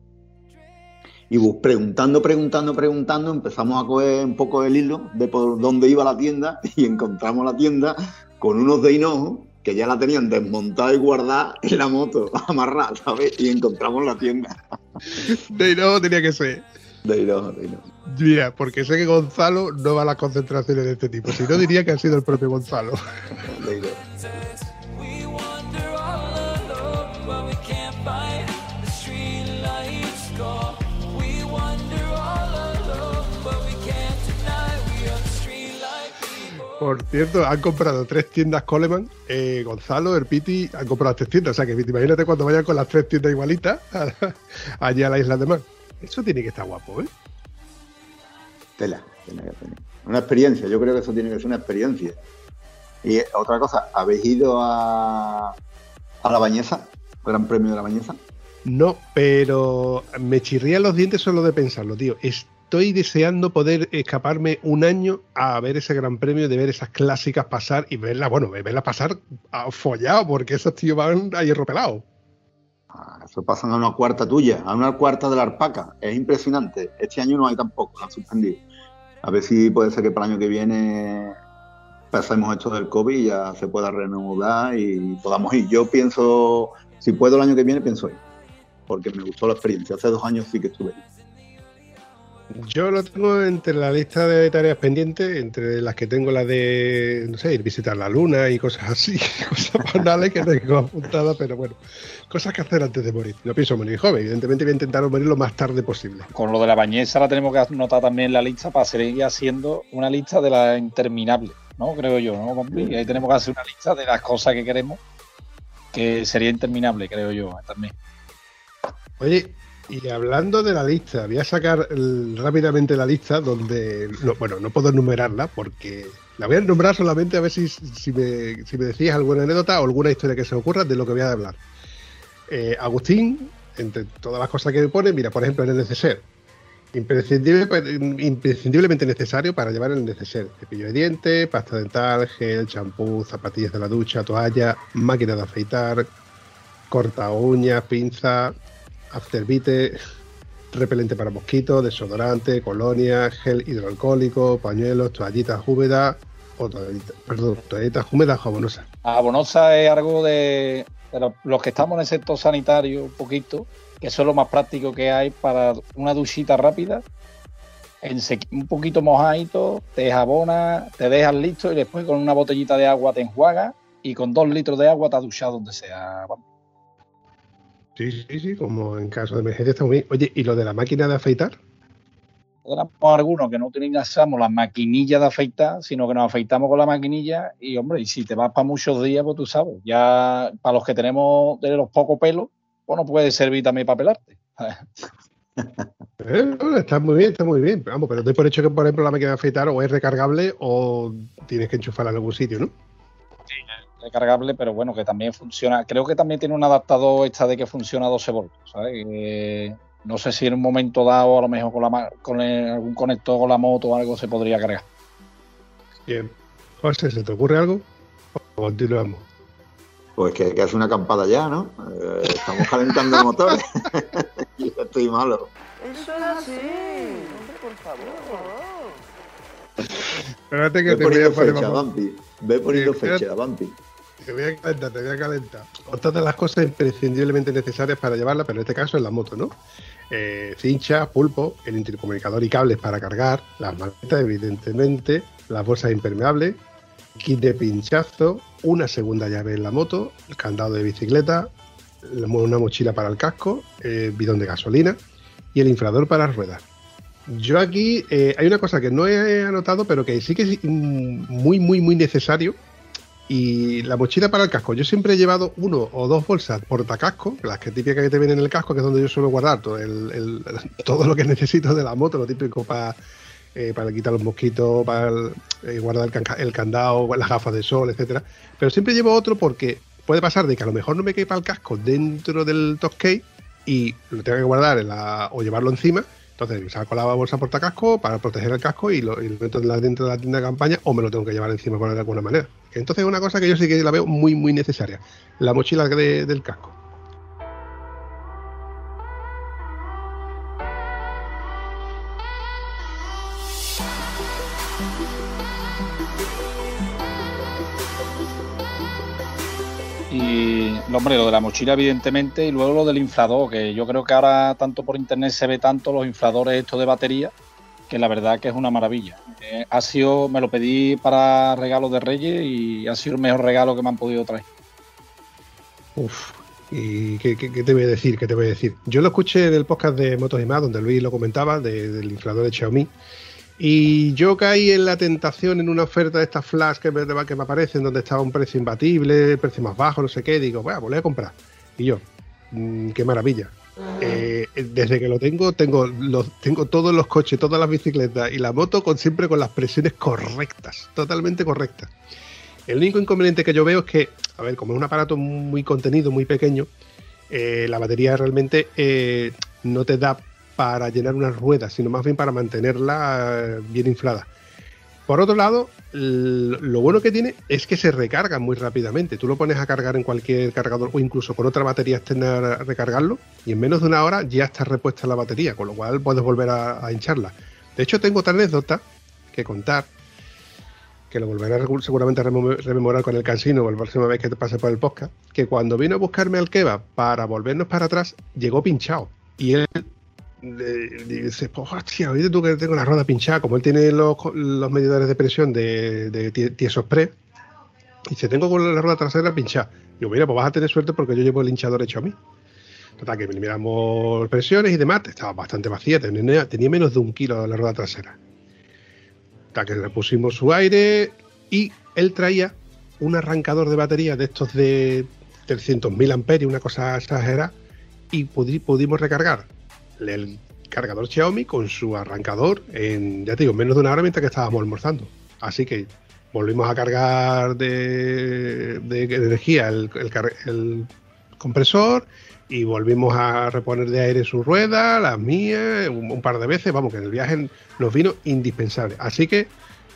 Y preguntando, preguntando, preguntando, empezamos a coger un poco el hilo de por dónde iba la tienda y encontramos la tienda con unos de hinojo que ya la tenían desmontada y guardada en la moto, amarrada, ¿sabes? Y encontramos la tienda De no, tenía que ser. de hinojo, de hinojo. Mira, porque sé que Gonzalo no va a las concentraciones de este tipo. Si no, diría que ha sido el propio Gonzalo. de hinojo. Por cierto, han comprado tres tiendas Coleman. Eh, Gonzalo, el Piti, han comprado tres tiendas. O sea que imagínate cuando vayan con las tres tiendas igualitas allá a la isla de Mar. Eso tiene que estar guapo, ¿eh? Tela, tela que tener. Una experiencia, yo creo que eso tiene que ser una experiencia. Y eh, otra cosa, ¿habéis ido a, a la Bañeza? Gran Premio de la Bañeza. No, pero me chirrían los dientes solo de pensarlo, tío. Estoy deseando poder escaparme un año a ver ese gran premio, de ver esas clásicas pasar y verlas, bueno, verlas pasar follado, porque esos tíos van a hierro pelado. Ah, Eso pasan a una cuarta tuya, a una cuarta de la Arpaca. Es impresionante. Este año no hay tampoco, lo han suspendido. A ver si puede ser que para el año que viene pasemos esto del COVID y ya se pueda reanudar y podamos ir. Yo pienso, si puedo el año que viene, pienso ir. Porque me gustó la experiencia. Hace dos años sí que estuve ahí. Yo lo tengo entre la lista de tareas pendientes, entre las que tengo la de, no sé, ir visitar la luna y cosas así, cosas banales que tengo apuntadas, pero bueno, cosas que hacer antes de morir. No pienso morir joven, evidentemente voy a intentar morir lo más tarde posible. Con lo de la bañeza la tenemos que anotar también en la lista para seguir haciendo una lista de la interminable, ¿no? Creo yo, ¿no? Y ahí tenemos que hacer una lista de las cosas que queremos, que sería interminable, creo yo, también. Oye, y hablando de la lista, voy a sacar rápidamente la lista donde, no, bueno, no puedo enumerarla porque la voy a nombrar solamente a ver si, si, me, si me decís alguna anécdota o alguna historia que se ocurra de lo que voy a hablar. Eh, Agustín, entre todas las cosas que me pone, mira, por ejemplo, en el neceser. Imprescindible, imprescindiblemente necesario para llevar el neceser. Cepillo de dientes, pasta dental, gel, champú, zapatillas de la ducha, toalla, máquina de afeitar, corta uñas, pinza, afterbite, repelente para mosquitos, desodorante, colonia, gel hidroalcohólico, pañuelos, toallitas húmedas, o toallitas, perdón, toallitas húmedas jabonosas. Abonosa es algo de, de lo- los que estamos en el sector sanitario un poquito, que eso es lo más práctico que hay para una duchita rápida, en un poquito mojadito, te jabona, te dejas listo y después con una botellita de agua te enjuagas y con dos litros de agua te has duchado donde sea. Sí, sí, sí, como en caso de emergencia está muy bien. Oye, ¿y lo de la máquina de afeitar? Tenemos algunos que no utilizamos las maquinillas de afeitar, sino que nos afeitamos con la maquinilla y, hombre, y si te vas para muchos días, pues tú sabes, ya para los que tenemos de los pocos pelos, pues no puede servir también para pelarte. Eh, está muy bien, está muy bien. Vamos, pero doy por hecho que, por ejemplo, la máquina de afeitar o es recargable o tienes que enchufarla en algún sitio, ¿no? Recargable, pero bueno, que también funciona. Creo que también tiene un adaptador esta de que funciona a 12 voltios, no sé si en un momento dado, a lo mejor con, la, con el- algún conector con la moto o algo se podría cargar. Bien. José, ¿se te ocurre algo? O continuamos. Pues que, que hace una acampada ya, ¿no? Eh, estamos calentando el motor. Yo estoy malo. Espérate que Ve te voy a fecha, Vampi. Ve poniendo fecha, Vampi. Te voy a calentar, te voy a calentar. Otras de las cosas imprescindiblemente necesarias para llevarla, pero en este caso es la moto, ¿no? Eh, cincha, pulpo, el intercomunicador y cables para cargar, las maletas, evidentemente, las bolsas impermeables, kit de pinchazo, una segunda llave en la moto, el candado de bicicleta, una mochila para el casco, eh, bidón de gasolina y el inflador para las ruedas. Yo aquí eh, hay una cosa que no he anotado, pero que sí que es mm, muy, muy, muy necesario. Y la mochila para el casco. Yo siempre he llevado uno o dos bolsas portacasco, las que típicas que te vienen en el casco, que es donde yo suelo guardar todo, el- el- todo lo que necesito de la moto, lo típico para eh, para quitar los mosquitos, para eh, guardar el, el candado, las gafas de sol, etcétera. Pero siempre llevo otro porque puede pasar de que a lo mejor no me quepa el casco dentro del top y lo tengo que guardar en la- o llevarlo encima. Entonces saco la bolsa portacasco para proteger el casco y lo, y meto dentro de la tienda de campaña o me lo tengo que llevar encima por de alguna manera. Entonces es una cosa que yo sí que la veo muy muy necesaria. La mochila de- del casco. Y, hombre, lo de la mochila, evidentemente, y luego lo del inflador, que yo creo que ahora, tanto por internet, se ve tanto los infladores estos de batería, que la verdad que es una maravilla. Eh, ha sido, me lo pedí para regalo de Reyes y ha sido el mejor regalo que me han podido traer. Uf, ¿y qué, qué- te voy a decir? ¿Qué te voy a decir? Yo lo escuché en el podcast de Motos y más, donde Luis lo comentaba, de- del inflador de Xiaomi. Y yo caí en la tentación en una oferta de estas flash que me, que me aparecen, donde estaba un precio imbatible, precio más bajo, no sé qué. Digo, bueno, pues lo voy a comprar. Y yo, mm, qué maravilla. Eh, desde que lo tengo, tengo, tengo todos los coches, todas las bicicletas y la moto con siempre con las presiones correctas, totalmente correctas. El único inconveniente que yo veo es que, a ver, como es un aparato muy contenido, muy pequeño, eh, la batería realmente eh, no te da para llenar unas ruedas, sino más bien para mantenerla bien inflada. Por otro lado, lo bueno que tiene es que se recarga muy rápidamente. Tú lo pones a cargar en cualquier cargador o incluso con otra batería externa a recargarlo y en menos de una hora ya está repuesta la batería, con lo cual puedes volver a, hincharla. De hecho, tengo otra anécdota que contar que lo volveré a seguramente a rememorar con el cansino la próxima vez que te pase por el podcast, que cuando vino a buscarme al kebab para volvernos para atrás, llegó pinchado. Y él le- le dice, pues hostia, oíste tú que tengo la rueda pinchada, como él tiene los, medidores de presión de, de tie- Tieso Express, y dice, tengo con la rueda trasera pinchada. Digo, mira, pues vas a tener suerte porque yo llevo el hinchador hecho a mí. Total, que miramos presiones y demás, estaba bastante vacía, tenía, tenía menos de un kilo la rueda trasera. Hasta que le pusimos su aire y él traía un arrancador de batería de estos de 300.000 amperios, una cosa exagerada, y pudi- pudimos recargar el cargador Xiaomi con su arrancador en, ya te digo, menos de una hora mientras que estábamos almorzando. Así que volvimos a cargar de, energía el, compresor y volvimos a reponer de aire su rueda, las mías, un, par de veces. Vamos, que en el viaje nos vino indispensable. Así que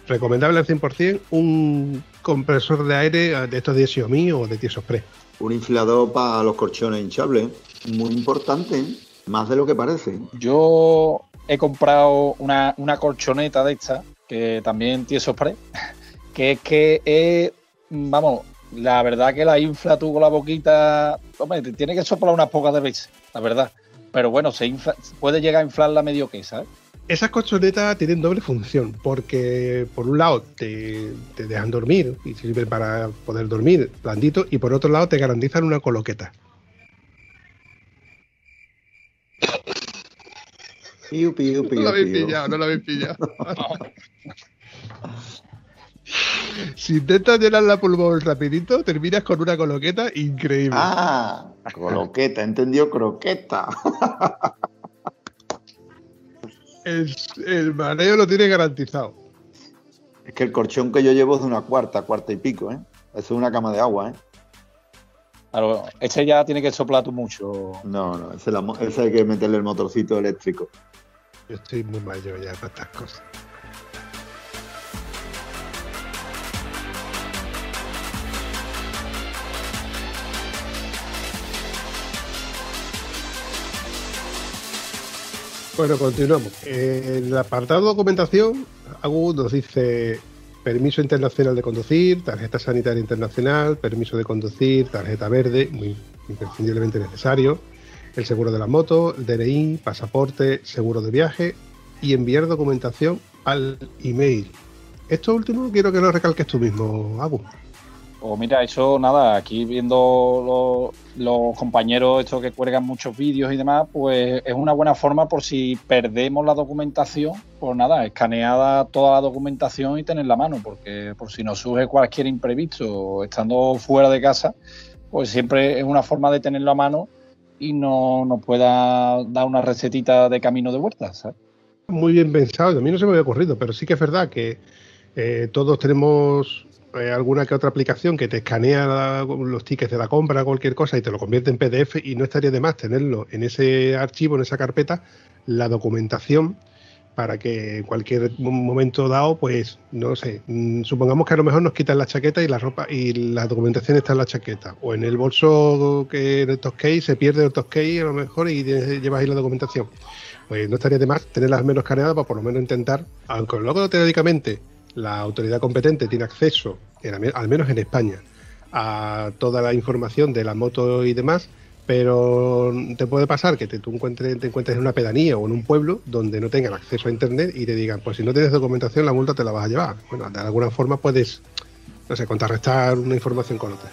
recomendable al 100% un compresor de aire eh, de estos de Xiaomi o de Tieso Express. Un inflador para los colchones hinchables. Muy importante. Más de lo que parece. Yo he comprado una, una colchoneta de esta, que también tiene spray, que es que es, vamos, la verdad que la infla tú con la boquita, hombre, te tiene que soplar unas pocas de veces, la verdad. Pero bueno, se infla- puede llegar a inflarla medio que, ¿sabes? Esas colchonetas tienen doble función, porque por un lado te, te dejan dormir y sirven para poder dormir blandito, y por otro lado te garantizan una coloqueta. Piu, piu, piu, No lo habéis pillado, no lo habéis pillado. si intentas llenar la pulmón rapidito, terminas con una coloqueta increíble. Ah, croqueta, entendió croqueta. El, el mareo lo tiene garantizado. Es que el colchón que yo llevo es de una cuarta, cuarta y pico, ¿eh? Eso es una cama de agua, ¿eh? Claro, este ya tiene que soplar tú mucho. No, no, ese, la ese hay que meterle el motorcito eléctrico. Yo estoy muy mayor ya para estas cosas. Bueno, continuamos. En el apartado documentación, Agu nos dice permiso internacional de conducir, tarjeta sanitaria internacional, permiso de conducir, tarjeta verde, muy imprescindiblemente necesario, el seguro de la moto, el DNI, pasaporte, seguro de viaje y enviar documentación al email. Esto último quiero que lo recalques tú mismo, Agu. Pues mira, eso nada, aquí viendo los, los compañeros estos que cuelgan muchos vídeos y demás, pues es una buena forma por si perdemos la documentación, pues nada, escaneada toda la documentación y tenerla a mano, porque por si nos surge cualquier imprevisto estando fuera de casa, pues siempre es una forma de tenerlo a mano y no nos pueda dar una recetita de camino de vuelta, ¿sabes? muy bien pensado. A mí no se me había ocurrido, pero sí que es verdad que eh, todos tenemos eh, alguna que otra aplicación que te escanea los tickets de la compra, cualquier cosa, y te lo convierte en PDF. Y no estaría de más tenerlo en ese archivo, en esa carpeta, la documentación para que en cualquier mo- momento dado, pues, no sé, mm, supongamos que a lo mejor nos quitan la chaqueta y la ropa y la documentación está en la chaqueta, o en el bolso que el Toscay se pierde el Toscay a lo mejor y llevas ahí la documentación. Pues no estaría de más tenerlas menos escaneadas para por lo menos intentar, aunque luego teóricamente la autoridad competente tiene acceso, en- al menos en España, a toda la información de la moto y demás, pero te puede pasar que te, tú encuentres, te encuentres en una pedanía o en un pueblo donde no tengan acceso a internet y te digan, pues si no tienes documentación la multa te la vas a llevar. Bueno, de alguna forma puedes, no sé, contrarrestar una información con otra.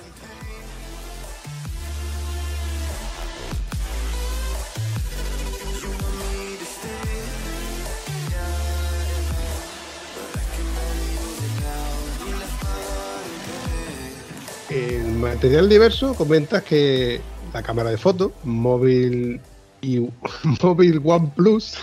En material diverso comentas que la cámara de fotos, móvil y móvil OnePlus,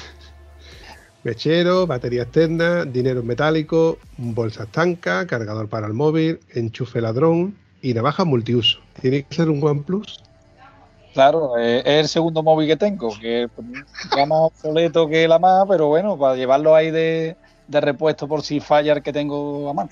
mechero, batería externa, dinero metálico, bolsa estanca, cargador para el móvil, enchufe ladrón y navaja multiuso. ¿Tiene que ser un OnePlus? Claro, eh, es el segundo móvil que tengo, que es más obsoleto que la más, pero bueno, para llevarlo ahí de, de repuesto por si falla el que tengo a mano.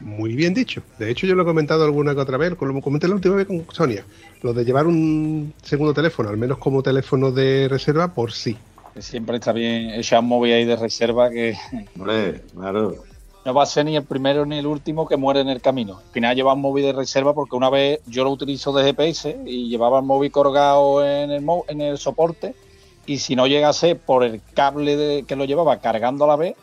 Muy bien dicho. De hecho, yo lo he comentado alguna que otra vez, como comenté la última vez con Sonia, lo de llevar un segundo teléfono, al menos como teléfono de reserva, por sí. Siempre está bien echar un móvil ahí de reserva que Hombre, claro. no va a ser ni el primero ni el último que muere en el camino. Al final lleva un móvil de reserva porque una vez yo lo utilizo de GPS y llevaba el móvil colgado en el, en el soporte y si no llegase por el cable de- que lo llevaba cargando a la vez,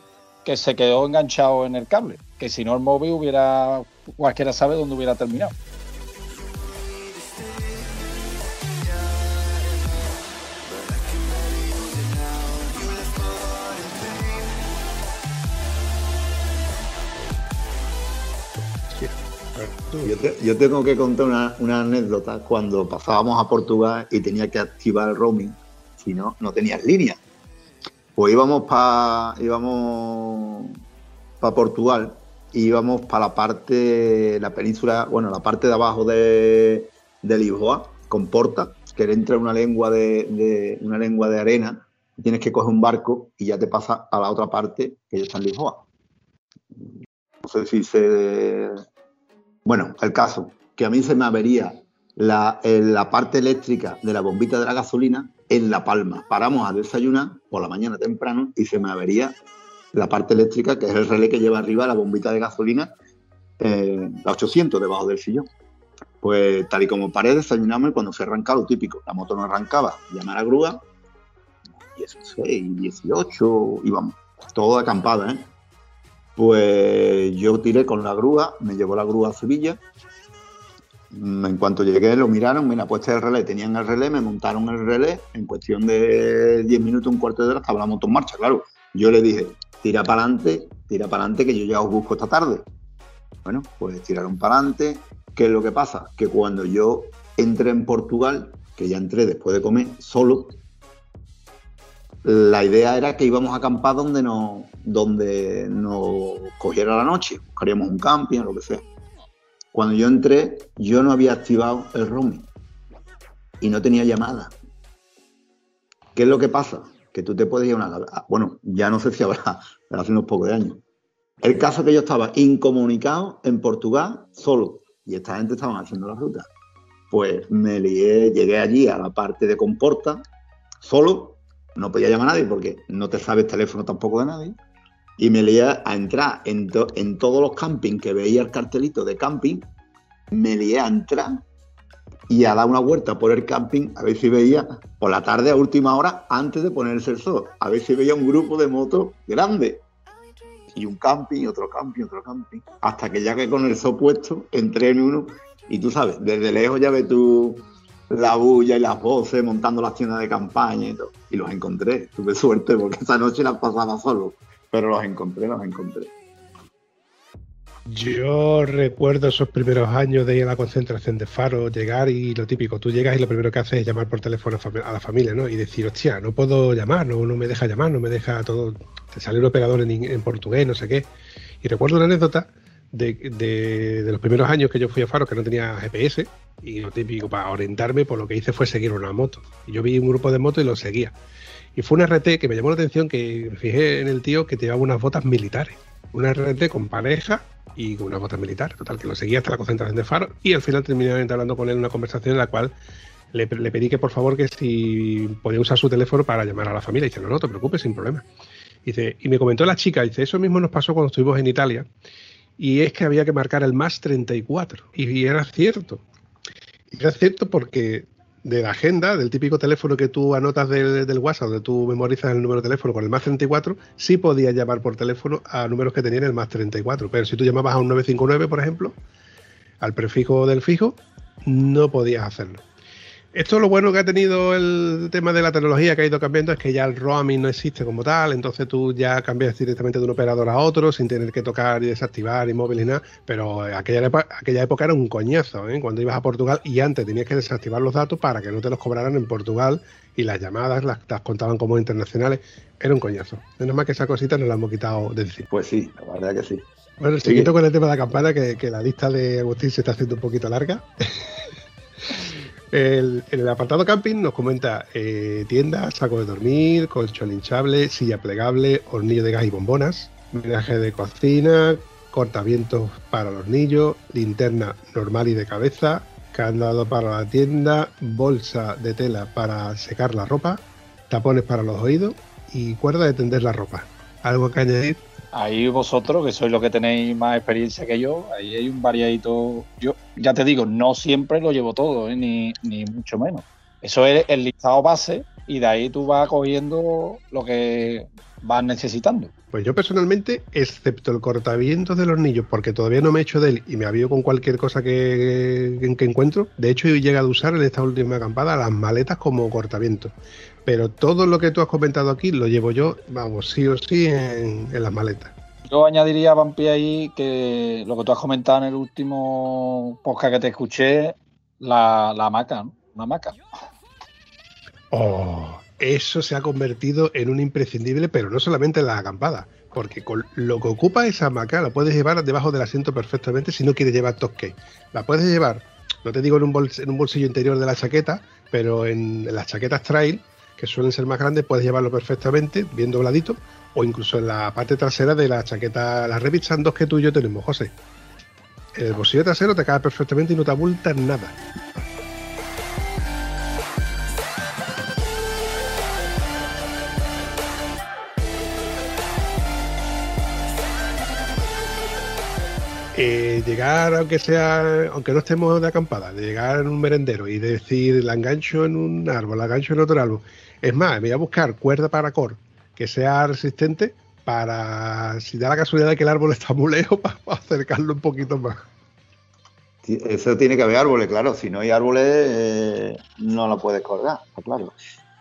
que se quedó enganchado en el cable. Que si no el móvil hubiera, cualquiera sabe dónde hubiera terminado. Yo, te- yo tengo que contar una, anécdota cuando pasábamos a Portugal y tenía que activar el roaming, si no, no tenías línea. Pues íbamos para íbamos para Portugal íbamos para la parte, la península, bueno, la parte de abajo de, Lisboa, con Porta, que entra una lengua de, una lengua de arena, tienes que coger un barco y ya te pasa a la otra parte que ya está en Lisboa. No sé si se bueno, el caso, que a mí se me avería la, eh, la parte eléctrica de la bombita de la gasolina en La Palma. Paramos a desayunar por la mañana temprano y se me avería la parte eléctrica, que es el relé que lleva arriba la bombita de gasolina, eh, la 800 debajo del sillón. Pues tal y como paré, desayunamos y cuando se arranca lo típico, la moto no arrancaba, llamar a grúa, 16, 18, íbamos, todo acampada, ¿eh? Pues yo tiré con la grúa, me llevó la grúa a Sevilla. Mm, En cuanto llegué, lo miraron, mira, pues este es el relé. Tenían el relé, me montaron el relé. En cuestión de 10 minutos, un cuarto de hora, estaba la moto en marcha, claro. Yo le dije, tira para adelante, tira para adelante, que yo ya os busco esta tarde. Bueno, pues tiraron para adelante. ¿Qué es lo que pasa? Que cuando yo entré en Portugal, que ya entré después de comer solo, la idea era que íbamos a acampar donde nos, donde nos cogiera la noche, buscaríamos un camping o lo que sea. Cuando yo entré, yo no había activado el roaming y no tenía llamada. ¿Qué es lo que pasa? Que tú te puedes ir a una... Bueno, ya no sé si habrá, hace unos pocos de años. El caso que yo estaba incomunicado en Portugal solo y esta gente estaban haciendo la ruta. Pues me lié, llegué allí a la parte de Comporta solo no podía llamar a nadie porque no te sabes teléfono tampoco de nadie. Y me lié a entrar en, to- en todos los campings que veía el cartelito de camping, me lié a entrar y a dar una vuelta por el camping a ver si veía, por la tarde a última hora, antes de ponerse el sol, a ver si veía un grupo de motos grande. Y un camping, otro camping, otro camping. Hasta que ya que con el sol puesto, entré en uno y tú sabes, desde lejos ya ves tú la bulla y las voces montando las tiendas de campaña y todo. Y los encontré. Tuve suerte porque esa noche las pasaba solo. Pero los encontré, los encontré. Yo recuerdo esos primeros años de ir a la concentración de Faro, llegar y lo típico, tú llegas y lo primero que haces es llamar por teléfono a la familia, ¿no? Y decir, hostia, no puedo llamar, no, no me deja llamar, no me deja todo, te sale un operador en, portugués, no sé qué. Y recuerdo una anécdota de, de- de los primeros años que yo fui a Faro, que no tenía GPS, y lo típico, para orientarme, por lo que hice fue seguir una moto. Y yo vi un grupo de motos y lo seguía. Y fue una RT que me llamó la atención, que me fijé en el tío que llevaba unas botas militares. Una RT con pareja y con unas botas militares. Total, que lo seguía hasta la concentración de Faro y al final terminé entablando con él una conversación en la cual le, pedí que por favor que si podía usar su teléfono para llamar a la familia. Y dice, no, no te preocupes, sin problema. Dice, y me comentó la chica, dice, eso mismo nos pasó cuando estuvimos en Italia. Y es que había que marcar el más 34. Y era cierto. Y era cierto porque de la agenda, del típico teléfono que tú anotas del, WhatsApp, donde tú memorizas el número de teléfono con el más 34, sí podías llamar por teléfono a números que tenían el más 34. Pero si tú llamabas a un 959, por ejemplo, al prefijo del fijo, no podías hacerlo. Esto lo bueno que ha tenido el tema de la tecnología que ha ido cambiando es que ya el roaming no existe como tal, entonces tú ya cambias directamente de un operador a otro sin tener que tocar y desactivar y móvil y nada, pero aquella, aquella época era un coñazo, ¿eh? cuando ibas a Portugal y antes tenías que desactivar los datos para que no te los cobraran en Portugal y las llamadas las, las contaban como internacionales, era un coñazo. Menos mal que esa cosita nos la hemos quitado de encima. Pues sí, la verdad que sí. Bueno, Sí. siguiendo con el tema de la campana, que, que la lista de Agustín se está haciendo un poquito larga. El- en el apartado camping nos comenta eh, tienda, saco de dormir, colchón hinchable, silla plegable, hornillo de gas y bombonas, menaje de cocina, cortavientos para el hornillo, linterna normal y de cabeza, candado para la tienda, bolsa de tela para secar la ropa, tapones para los oídos y cuerda de tender la ropa. ¿Algo que añadir? Ahí vosotros, que sois los que tenéis más experiencia que yo, ahí hay un variadito. Yo ya te digo, no siempre lo llevo todo, ¿eh? ni, ni mucho menos. Eso es el listado base y de ahí tú vas cogiendo lo que vas necesitando. Pues yo personalmente, excepto el cortavientos del hornillo, porque todavía no me he hecho de él y me avío con cualquier cosa que, que encuentro, de hecho he llegado a usar en esta última acampada las maletas como cortavientos. Pero todo lo que tú has comentado aquí lo llevo yo, vamos, sí o sí en, en las maletas. Yo añadiría, Vampi, ahí que lo que tú has comentado en el último podcast que te escuché, la, la hamaca, ¿no? Una hamaca. Oh, eso se ha convertido en un imprescindible, pero no solamente en las acampadas, porque con lo que ocupa esa hamaca la puedes llevar debajo del asiento perfectamente si no quieres llevar toque. La puedes llevar, no te digo en un, bols- en un bolsillo interior de la chaqueta, pero en, en las chaquetas trail, que suelen ser más grandes, puedes llevarlo perfectamente, bien dobladito, o incluso en la parte trasera de la chaqueta, las Revit Sand 2 que tú y yo tenemos, José. El bolsillo trasero te cae perfectamente y no te abultas nada. Eh, llegar, aunque sea, aunque no estemos de acampada, de llegar en un merendero y decir la engancho en un árbol, la engancho en otro árbol. Es más, voy a buscar cuerda para cor que sea resistente para, si da la casualidad de que el árbol está muy lejos, para acercarlo un poquito más. Eso tiene que haber árboles, claro. Si no hay árboles, eh, no lo puedes colgar, está claro.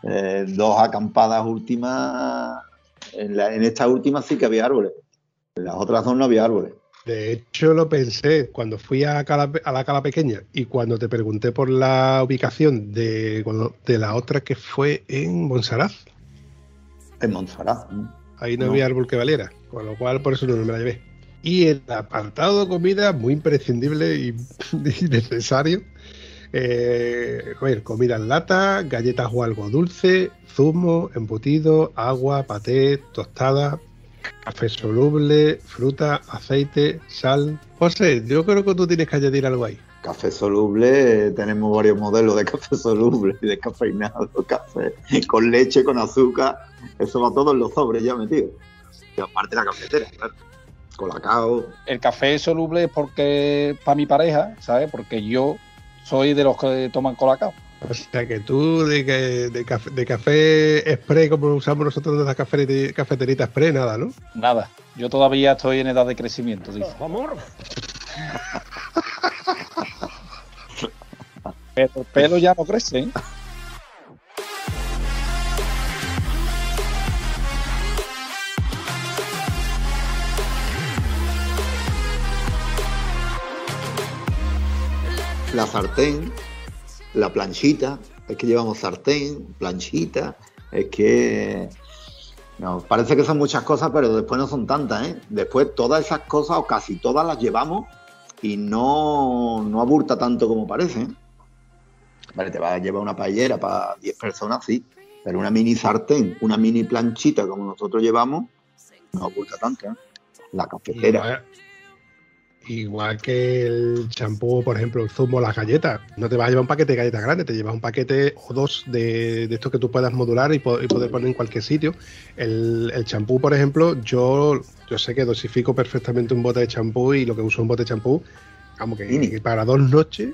Eh, dos acampadas últimas. En, la- en esta última sí que había árboles. En las otras dos no había árboles. De hecho, lo pensé cuando fui a, Cala- a la cala pequeña y cuando te pregunté por la ubicación de, la otra que fue en Monsaraz. En Montserrat. ¿no? Ahí no, No. había árbol que valiera, con lo cual por eso no me la llevé. Y el apartado de comida, muy imprescindible y, y necesario. Eh, a ver, comida en lata, galletas o algo dulce, zumo, embutido, agua, paté, tostada, café soluble, fruta, aceite, sal. José, yo creo que tú tienes que añadir algo ahí. Café soluble, eh, tenemos varios modelos de café soluble y descafeinado, café con leche, con azúcar, eso va todo en los sobres ya metido. Y aparte la cafetera, claro. Colacao. El café soluble es porque para mi pareja, ¿sabes? Porque yo soy de los que toman colacao. O sea que tú de, de, de, café, de spray como usamos nosotros de las cafeteritas cafeterita spray, nada, ¿no? Nada, yo todavía estoy en edad de crecimiento, dice. Amor. Pero el pelo ya no crece. ¿eh? La sartén la planchita, es que llevamos sartén, planchita, es que no, parece que son muchas cosas, pero después no son tantas, ¿eh? Después todas esas cosas, o casi todas las llevamos y no, no aburta tanto como parece. ¿eh? Vale, te vas a llevar una paellera para 10 personas, sí, pero una mini sartén, una mini planchita como nosotros llevamos, no aburta tanto. ¿eh? La cafetera. Igual, que el champú, por ejemplo, el zumo, las galletas. No te vas a llevar un paquete de galletas grande, te llevas un paquete o dos de, de estos que tú puedas modular y, po- y poder poner en cualquier sitio. El el champú, por ejemplo, yo, yo sé que dosifico perfectamente un bote de champú y lo que uso un bote de champú, que, Mini. que para dos noches,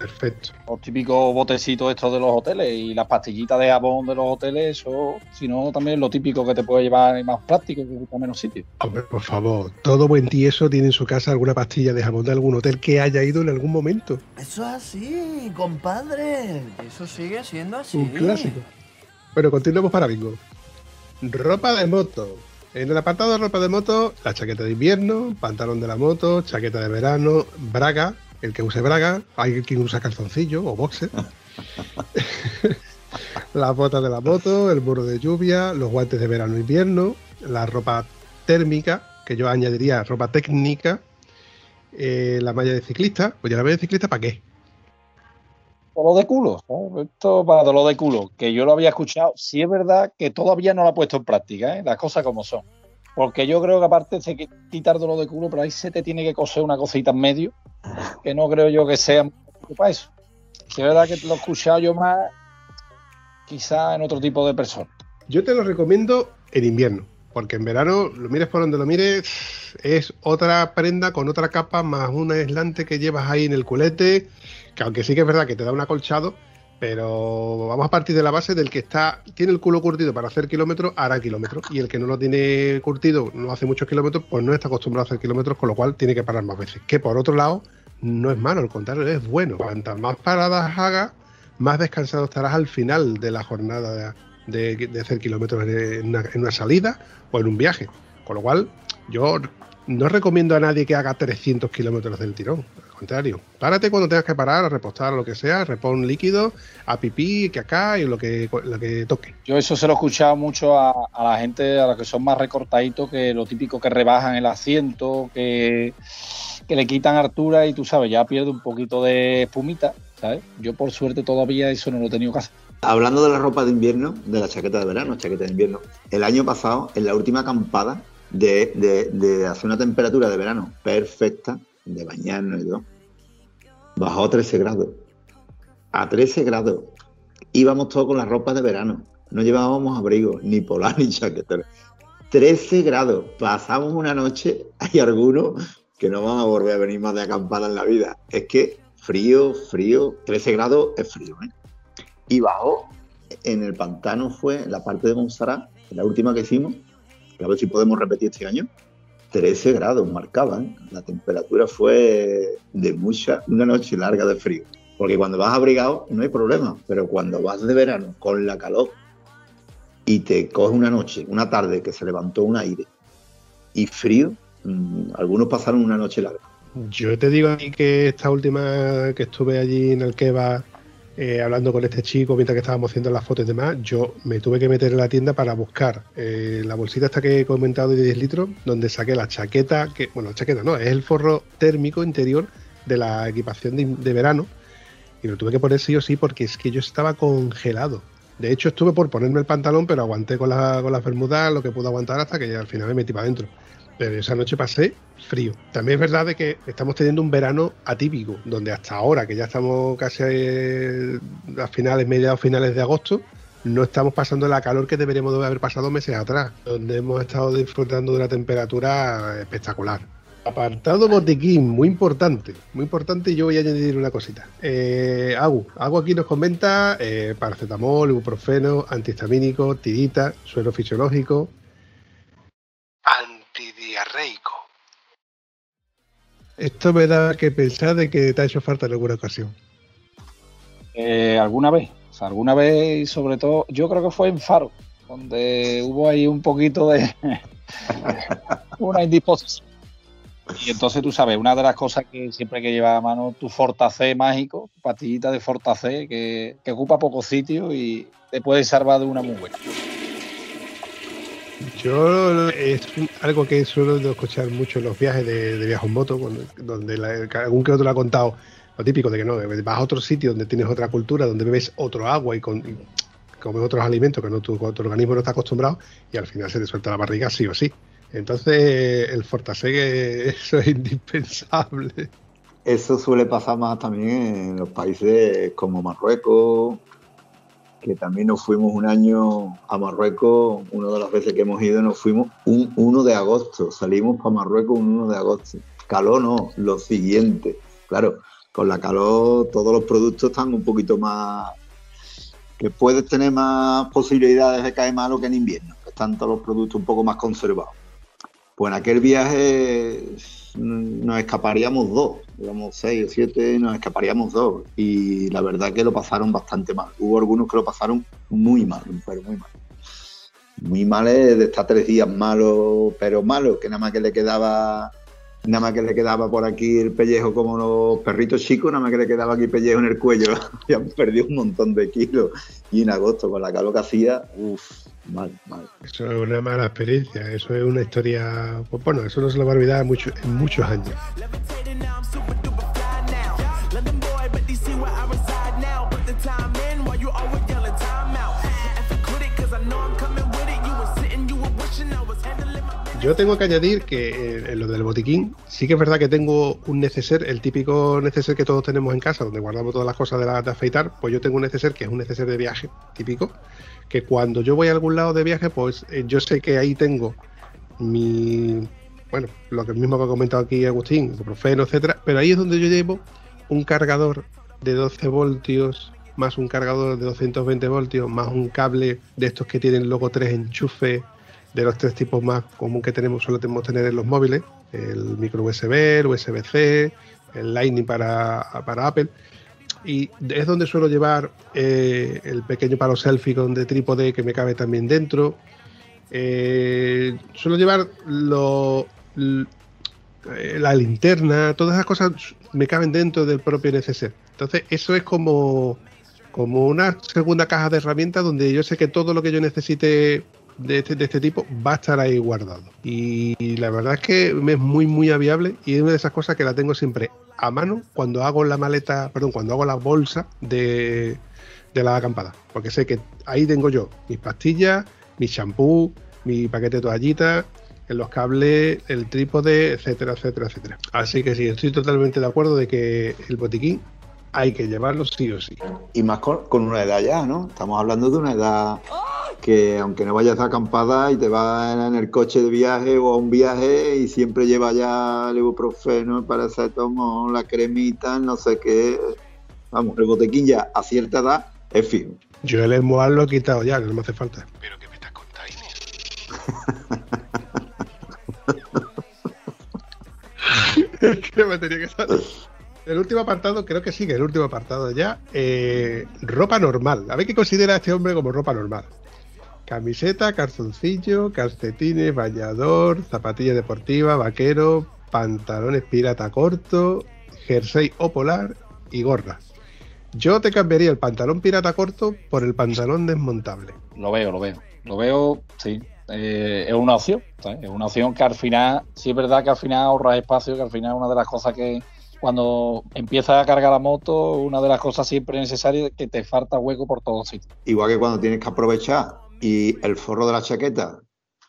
perfecto. Los típicos botecitos estos de los hoteles y las pastillitas de jabón de los hoteles, eso, si no, también lo típico que te puede llevar y más práctico que ocupa menos sitio. Hombre, por favor, todo buen tieso tiene en su casa alguna pastilla de jabón de algún hotel que haya ido en algún momento. Eso es así, compadre. Eso sigue siendo así. Un clásico. Bueno, continuemos para bingo. Ropa de moto. En el apartado de ropa de moto, la chaqueta de invierno, pantalón de la moto, chaqueta de verano, braga, el que use braga, hay quien usa calzoncillo o boxer. Las botas de la moto, el burro de lluvia, los guantes de verano e invierno, la ropa térmica, que yo añadiría ropa técnica, eh, la malla de ciclista. Oye, la malla de ciclista, ¿para qué? Dolor de culo. Esto para dolor de culo, que yo lo había escuchado. Sí es verdad que todavía no lo he puesto en práctica, ¿eh? las cosas como son. Porque yo creo que aparte de qui- quitar dolor de culo, pero ahí se te tiene que coser una cosita en medio, que no creo yo que sea para eso. Sí es verdad que lo he escuchado yo más, quizá en otro tipo de personas. Yo te lo recomiendo en invierno, porque en verano, lo mires por donde lo mires, es otra prenda con otra capa más un aislante que llevas ahí en el culete, que aunque sí que es verdad que te da un acolchado, pero vamos a partir de la base del que está tiene el culo curtido para hacer kilómetros, hará kilómetros, y el que no lo tiene curtido, no hace muchos kilómetros, pues no está acostumbrado a hacer kilómetros, con lo cual tiene que parar más veces. Que por otro lado, no es malo, al contrario, es bueno. Cuantas más paradas hagas, más descansado estarás al final de la jornada de, hacer kilómetros en una, en una salida o en un viaje. Con lo cual, yo no recomiendo a nadie que haga 300 kilómetros del tirón. Contrario, párate cuando tengas que parar, a repostar o lo que sea, repon líquido, a pipí, que acá y lo que, lo que toque. Yo eso se lo he escuchado mucho a, a la gente, a los que son más recortaditos, que lo típico que rebajan el asiento, que, que le quitan altura y tú sabes, ya pierde un poquito de espumita, ¿sabes? Yo por suerte todavía eso no lo he tenido que hacer. Hablando de la ropa de invierno, de la chaqueta de verano, chaqueta de invierno, el año pasado, en la última acampada, de, de, de hacer una temperatura de verano perfecta, de bañarnos y todo, bajó a 13 grados. A 13 grados. Íbamos todos con la ropa de verano. No llevábamos abrigo, ni polar, ni chaquetera. 13 grados. Pasamos una noche, hay algunos que no van a volver a venir más de acampada en la vida. Es que frío, frío, 13 grados es frío, ¿eh? Y bajó en el pantano fue la parte de Montserrat, la última que hicimos, a ver si podemos repetir este año, 13 grados marcaban. La temperatura fue de mucha, una noche larga de frío. Porque cuando vas abrigado no hay problema, pero cuando vas de verano con la calor y te coge una noche, una tarde que se levantó un aire y frío, mm, algunos pasaron una noche larga. Yo te digo aquí que esta última que estuve allí en el Keba eh, hablando con este chico mientras que estábamos haciendo las fotos y demás, yo me tuve que meter en la tienda para buscar eh, la bolsita esta que he comentado de 10 litros, donde saqué la chaqueta, que bueno, chaqueta no, es el forro térmico interior de la equipación de, verano, y lo tuve que poner sí o sí porque es que yo estaba congelado. De hecho, estuve por ponerme el pantalón, pero aguanté con, la, con las bermudas lo que pude aguantar hasta que al final me metí para adentro. Pero esa noche pasé frío. También es verdad de que estamos teniendo un verano atípico, donde hasta ahora, que ya estamos casi eh, a finales, mediados finales de agosto, no estamos pasando la calor que deberíamos de haber pasado meses atrás, donde hemos estado disfrutando de una temperatura espectacular. Apartado botiquín, muy importante, muy importante. y Yo voy a añadir una cosita. Eh, Agu, aquí nos comenta eh, paracetamol, ibuprofeno, antihistamínico, tirita, suero fisiológico, Esto me da que pensar de que te ha hecho falta en alguna ocasión. Eh, alguna vez, o sea, alguna vez y sobre todo, yo creo que fue en Faro, donde hubo ahí un poquito de una indisposición. Y entonces tú sabes, una de las cosas que siempre hay que llevar a mano tu Fortacé mágico, tu pastillita de Fortacé, que, que ocupa poco sitio y te puede salvar de una muy buena. Yo es algo que suelo escuchar mucho en los viajes de, de viaje en moto, donde la- algún que otro lo ha contado, lo típico de que no, vas a otro sitio donde tienes otra cultura, donde bebes otro agua y, con, comes otros alimentos que no, tu, tu organismo no está acostumbrado y al final se te suelta la barriga sí o sí. Entonces el Fortaseg eso es indispensable. Eso suele pasar más también en los países como Marruecos, que también nos fuimos un año a Marruecos, una de las veces que hemos ido nos fuimos un 1 de agosto, salimos para Marruecos un 1 de agosto. Calor no, lo siguiente. Claro, con la calor todos los productos están un poquito más... que puedes tener más posibilidades de caer malo que en invierno, que están todos los productos un poco más conservados. Pues en aquel viaje mm, nos escaparíamos dos, digamos seis o siete, nos escaparíamos dos. Y la verdad que lo pasaron bastante mal. Hubo algunos que lo pasaron muy mal, pero muy mal. Muy mal es de estar tres días malo, pero malo, que nada más que le quedaba, nada más que le quedaba por aquí el pellejo como los perritos chicos, nada más que le quedaba aquí pellejo en el cuello. Habían perdido un montón de kilos. Y en agosto, con la calor que hacía, uff, mal, mal. Eso es una mala experiencia, eso es una historia, pues bueno, eso no se lo va a olvidar mucho, en muchos años. Yo tengo que añadir que eh, en lo del botiquín, sí que es verdad que tengo un neceser, el típico neceser que todos tenemos en casa, donde guardamos todas las cosas de, la, de afeitar, pues yo tengo un neceser que es un neceser de viaje típico, que cuando yo voy a algún lado de viaje, pues eh, yo sé que ahí tengo mi, bueno, lo que mismo que ha comentado aquí Agustín, ibuprofeno, etcétera, pero ahí es donde yo llevo un cargador de 12 voltios, más un cargador de 220 voltios, más un cable de estos que tienen luego tres enchufes de los tres tipos más común que tenemos, solemos tener en los móviles, el micro USB, el USB-C, el Lightning para, para Apple. Y es donde suelo llevar eh, el pequeño palo selfie con de trípode que me cabe también dentro. Eh, suelo llevar lo, la linterna, todas esas cosas me caben dentro del propio neceser. Entonces, eso es como, como una segunda caja de herramientas donde yo sé que todo lo que yo necesite de este, de este tipo va a estar ahí guardado. Y la verdad es que es muy, muy aviable y es una de esas cosas que la tengo siempre a mano cuando hago la maleta, perdón, cuando hago la bolsa de, de la acampada. Porque sé que ahí tengo yo mis pastillas, mi champú, mi paquete de toallitas, los cables, el trípode, etcétera, etcétera, etcétera. Así que sí, estoy totalmente de acuerdo de que el botiquín hay que llevarlo sí o sí. Y más con, con una edad ya, ¿no? Estamos hablando de una edad que aunque no vayas de acampada y te vas en el coche de viaje o a un viaje y siempre lleva ya el ibuprofeno, el paracetamol, la cremita, no sé qué. Vamos, el botequín ya a cierta edad es fijo. Yo el Esmoal lo he quitado ya, que no me hace falta. Pero que me estás contando, Inés? que me tenía que salir. El último apartado, creo que sí, que el último apartado ya. eh, ropa normal. A ver qué considera este hombre como ropa normal. Camiseta, calzoncillo, calcetines, bañador, zapatilla deportiva, vaquero, pantalones pirata corto, jersey o polar y gorra. Yo te cambiaría el pantalón pirata corto por el pantalón desmontable. Lo veo, lo veo. Lo veo, sí. Eh, es una opción. ¿sabes? Es una opción que al final, sí es verdad que al final ahorras espacio, que al final es una de las cosas que cuando empiezas a cargar la moto, una de las cosas siempre necesarias es que te falta hueco por todos sitios. Igual que cuando tienes que aprovechar y el forro de la chaqueta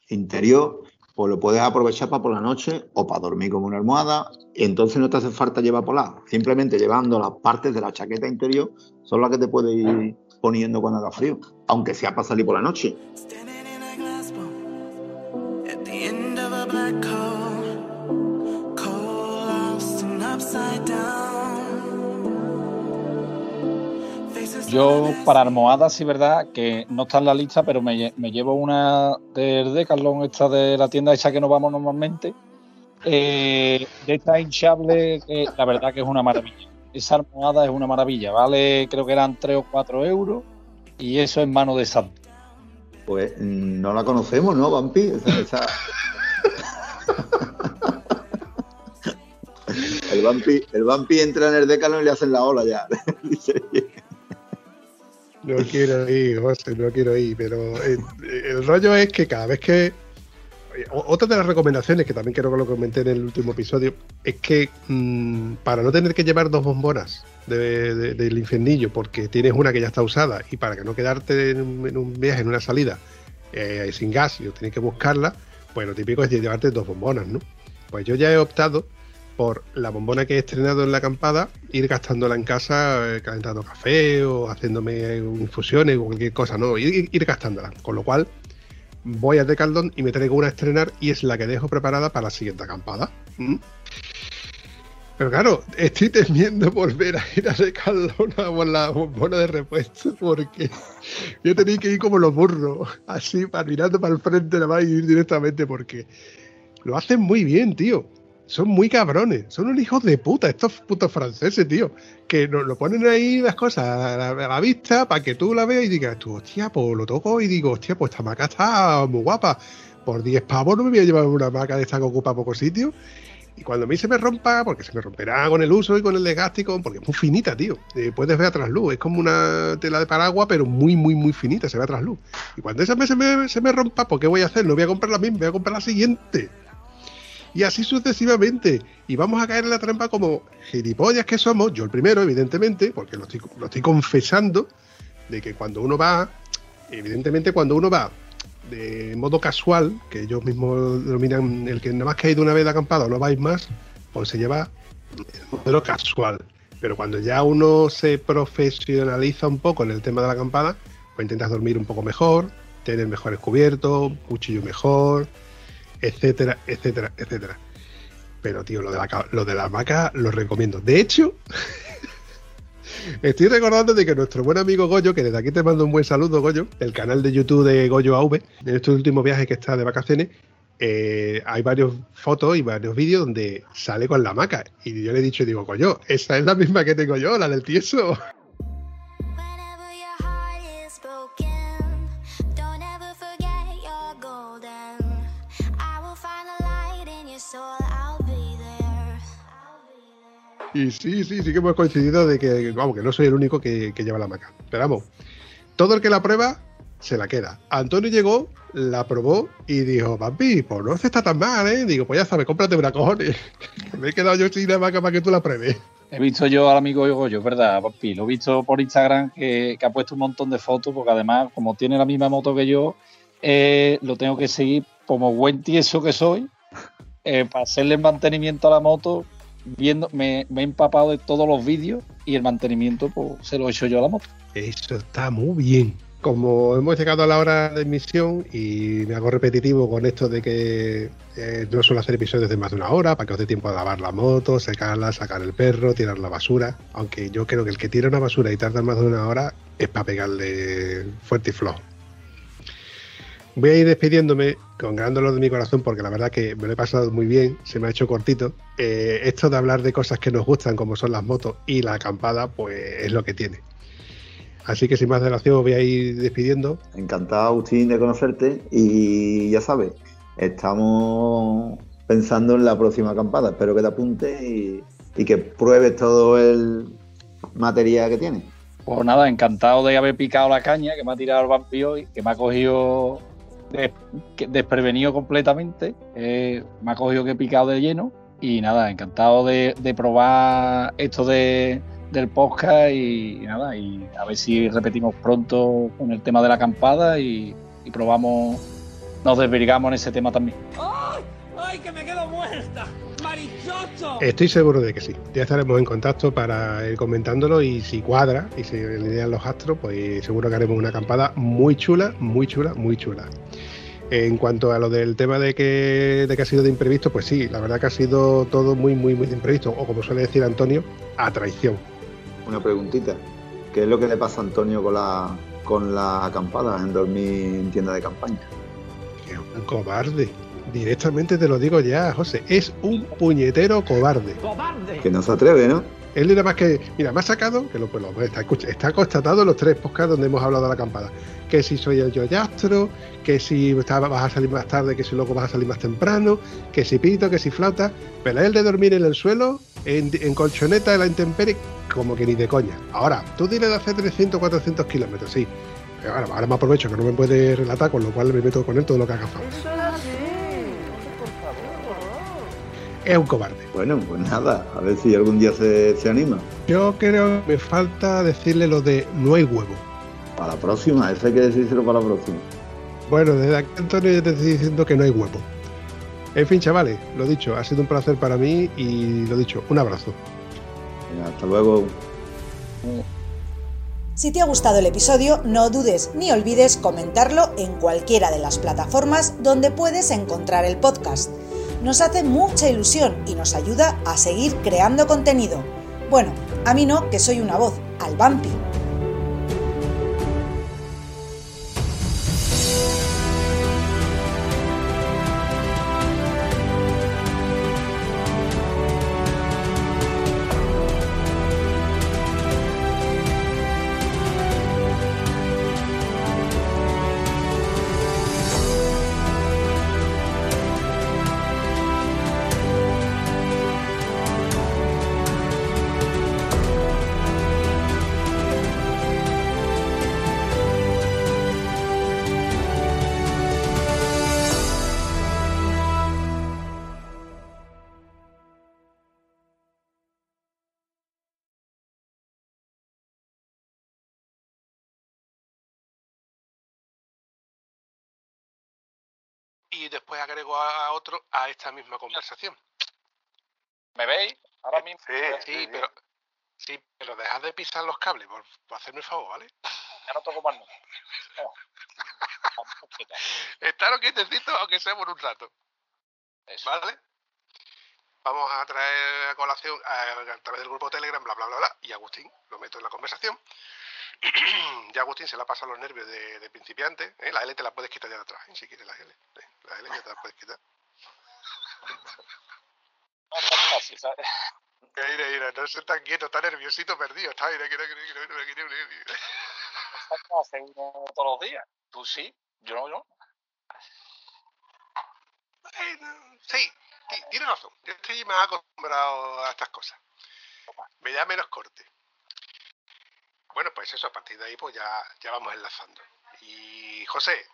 interior, pues lo puedes aprovechar para por la noche o para dormir como una almohada. Y entonces no te hace falta llevar polar. Simplemente llevando las partes de la chaqueta interior son las que te puedes ir poniendo cuando haga frío. Aunque sea para salir por la noche. Yo para almohadas, sí verdad, que no está en la lista, pero me, me llevo una del Decathlon, esta de la tienda esa que nos vamos normalmente, eh, de esta hinchable, que la verdad que es una maravilla. Esa almohada es una maravilla, vale, creo que eran 3 o 4 euros, y eso es mano de santo. Pues mm, no la conocemos, ¿no, Vampi? Esa- esa- El vampi, el vampi entra en el decano y le hacen la ola ya. Dice, No quiero ir, José, no quiero ir, pero eh, el rollo es que cada vez que. o- Otra de las recomendaciones, que también creo que lo comenté en el último episodio, es que mm, para no tener que llevar dos bombonas de- de- del infiernillo, porque tienes una que ya está usada, y para que no quedarte en un, en un viaje, en una salida, eh, sin gas, y tienes que buscarla, pues lo típico es llevarte dos bombonas, ¿no? Pues yo ya he optado por la bombona que he estrenado en la acampada, ir gastándola en casa, eh, calentando café o haciéndome infusiones o cualquier cosa, ¿no? Ir, ir gastándola. Con lo cual, voy a Decaldón y me traigo una a estrenar y es la que dejo preparada para la siguiente acampada. ¿Mm? Pero claro, estoy temiendo volver a ir a Decaldón a por la bombona de repuesto porque yo tenía que ir como los burros, así, para mirando para el frente nada más y ir directamente porque lo hacen muy bien, tío. Son muy cabrones, son unos hijos de puta, estos putos franceses, tío. Que nos lo ponen ahí las cosas a la, a la vista para que tú la veas y digas, tú, hostia, pues lo toco y digo, hostia, pues esta maca está muy guapa. Por 10 pavos no me voy a llevar una maca de esta que ocupa poco sitio. Y cuando a mí se me rompa, porque se me romperá con el uso y con el desgaste, porque es muy finita, tío. Eh, puedes ver a trasluz, es como una tela de paraguas, pero muy, muy, muy finita, se ve a trasluz. Y cuando esa me- se me, se me rompa, ¿por qué voy a hacer? No voy a comprar la misma, voy a comprar la siguiente. Y así sucesivamente. Y vamos a caer en la trampa como gilipollas que somos, yo el primero, evidentemente, porque lo estoy, lo estoy confesando, de que cuando uno va, evidentemente cuando uno va de modo casual, que ellos mismos denominan el que nada más que ha ido una vez de no vais más, pues se lleva el modelo casual. Pero cuando ya uno se profesionaliza un poco en el tema de la acampada, pues intentas dormir un poco mejor, tener mejores cubiertos, cuchillo mejor, etcétera, etcétera, etcétera. Pero, tío, lo de la, lo de la hamaca lo recomiendo. De hecho, estoy recordando de que nuestro buen amigo Goyo, que desde aquí te mando un buen saludo, Goyo, el canal de YouTube de Goyo AV, en estos últimos viajes que está de vacaciones, eh, hay varias fotos y varios vídeos donde sale con la hamaca. Y yo le he dicho, digo, Goyo, esa es la misma que tengo yo, la del tieso. Y sí, sí, sí que hemos coincidido de que, vamos, que no soy el único que, lleva la maca. Pero vamos, todo el que la prueba se la queda. Antonio llegó, la probó y dijo, papi, pues no se está tan mal, ¿eh? Digo, pues ya sabes, cómprate una cojones. Me he quedado yo sin la maca para que tú la pruebes. He visto yo al amigo Goyo, ¿verdad, papi? Lo he visto por Instagram que, ha puesto un montón de fotos, porque además, como tiene la misma moto que yo, eh, lo tengo que seguir como buen tieso que soy, eh, para hacerle mantenimiento a la moto, viendo, me, he empapado de todos los vídeos y el mantenimiento pues, se lo he hecho yo a la moto. Eso está muy bien. Como hemos llegado a la hora de emisión y me hago repetitivo con esto de que eh, no suelo hacer episodios de más de una hora para que os dé tiempo a lavar la moto, secarla, sacar el perro, tirar la basura. Aunque yo creo que el que tira una basura y tarda más de una hora es para pegarle fuerte y flojo. Voy a ir despidiéndome con gran dolor de mi corazón porque la verdad que me lo he pasado muy bien, se me ha hecho cortito. Eh, esto de hablar de cosas que nos gustan como son las motos y la acampada pues es lo que tiene. Así que sin más dilación voy a ir despidiendo. Encantado, Agustín, de conocerte y ya sabes, estamos pensando en la próxima acampada. Espero que te apuntes y, y que pruebes todo el material que tienes. Pues nada, encantado de haber picado la caña, que me ha tirado el vampiro y que me ha cogido des- desprevenido completamente. Eh, me ha cogido que he picado de lleno. Y nada, encantado de, de probar esto de, del podcast y, y nada, y a ver si repetimos pronto con el tema de la acampada y, y probamos, nos desvirgamos en ese tema también. ¡Ay! ¡Ay, que me quedo muerta! Estoy seguro de que sí. Ya estaremos en contacto para ir comentándolo y si cuadra y si alinean los astros, pues seguro que haremos una acampada muy chula, muy chula, muy chula. En cuanto a lo del tema de que, de que ha sido de imprevisto, pues sí, la verdad que ha sido todo muy, muy, muy de imprevisto. O como suele decir Antonio, a traición. Una preguntita. ¿Qué es lo que le pasa a Antonio con la, con la acampada en dormir en tienda de campaña? Que es un cobarde. Directamente te lo digo ya, José. Es un puñetero cobarde. ¡Cobarde! Que no se atreve, ¿no? Él nada más que, mira, me ha sacado, que lo, pues, lo- está, escucha, está constatado en los tres podcasts donde hemos hablado de la acampada. Que si soy el yoyastro, que si estaba- vas a salir más tarde, que si luego vas a salir más temprano, que si pito, que si flauta. Pero él de dormir en el suelo, En, en colchoneta de la intemperie, como que ni de coña. Ahora, tú dile de hacer 300, 400 kilómetros, sí. Pero ahora, ahora me aprovecho que no me puede relatar, con lo cual me meto con él todo lo que haga falta. Es un cobarde. Bueno, pues nada, a ver si algún día se, se anima. Yo creo que me falta decirle lo de no hay huevo. Para la próxima, eso hay que decírselo para la próxima. Bueno, desde aquí, Antonio, yo te estoy diciendo que no hay huevo. En fin, chavales, lo dicho, ha sido un placer para mí y lo dicho, un abrazo. Venga, hasta luego. Si te ha gustado el episodio, no dudes ni olvides comentarlo en cualquiera de las plataformas donde puedes encontrar el podcast. Nos hace mucha ilusión y nos ayuda a seguir creando contenido. Bueno, a mí no, que soy una voz, al vampi. Y después agrego a, a otro a esta misma conversación. ¿Me veis? Ahora mismo. Sí, pero sí, pero dejad de pisar los cables, por, por hacerme el favor, ¿vale? Ya no toco más nada. No. Estaros quietecitos, aunque sea por un rato, Eso. ¿vale? Vamos a traer a colación a, a través del grupo Telegram, bla, bla, bla, bla, y Agustín lo meto en la conversación. ya Agustín se le ha pasado los nervios de, de principiante. ¿eh? La L te la puedes quitar ya de atrás, ¿eh? si quieres la L. ¿eh? La gente que está fresquita. No es tan fácil, ¿sabes? Mira, mira, no se tan quieto, está nerviosito perdido. Está, mira, mira, mira, mira, mira, mira. Estás uno todos los días. Tú sí, yo no, yo no. Sí, sí, tiene razón. Yo estoy más acostumbrado a estas cosas. Me da menos corte. Bueno, pues eso, a partir de ahí pues ya, ya vamos enlazando. Y José,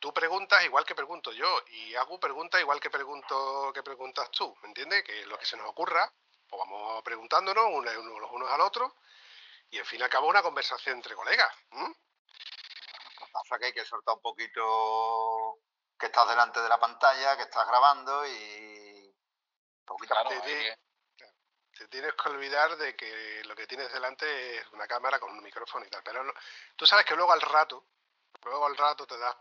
tú preguntas igual que pregunto yo, y Agu pregunta igual que pregunto que preguntas tú, ¿me entiendes? Que lo que se nos ocurra, pues vamos preguntándonos unos, unos los unos al otro, y en fin acaba una conversación entre colegas. ¿m? Lo que pasa es que hay que soltar un poquito que estás delante de la pantalla, que estás grabando y un poquito Claro, que- te tienes que olvidar de que lo que tienes delante es una cámara con un micrófono y tal. Pero no- tú sabes que luego al rato, luego al rato te das,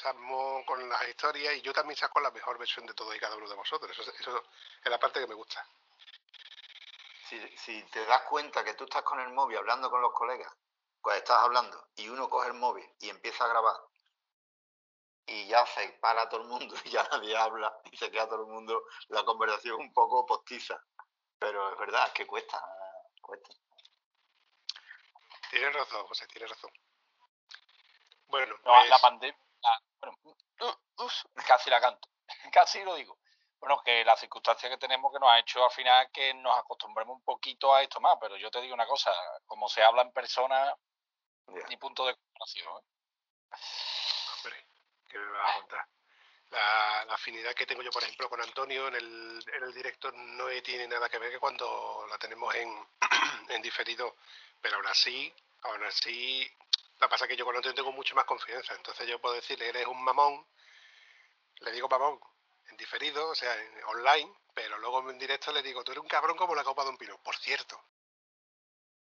estamos con las historias y yo también saco la mejor versión de todos y cada uno de vosotros. Eso, eso es la parte que me gusta. Si, si te das cuenta que tú estás con el móvil hablando con los colegas, pues estás hablando y uno coge el móvil y empieza a grabar y ya se para todo el mundo y ya nadie habla y se queda todo el mundo la conversación un poco postiza. Pero es verdad, es que cuesta, cuesta. Tienes razón, José, tienes razón. Bueno, No, la pues, pandemia. Bueno, uh, uf, casi la canto. Casi lo digo. Bueno, que la circunstancia que tenemos que nos ha hecho al final que nos acostumbremos un poquito a esto más, pero yo te digo una cosa, como se habla en persona, ni punto de comparación. ¿eh? hombre, ¿qué me vas a contar? La, la afinidad que tengo yo, por ejemplo, con Antonio en el, en el directo no tiene nada que ver que cuando la tenemos en, en diferido. Pero aún así, aún así, la pasa que yo con Antonio tengo mucho más confianza. Entonces yo puedo decirle, eres un mamón, le digo mamón en diferido, o sea, en online, pero luego en directo le digo, tú eres un cabrón como la copa de un pino. Por cierto,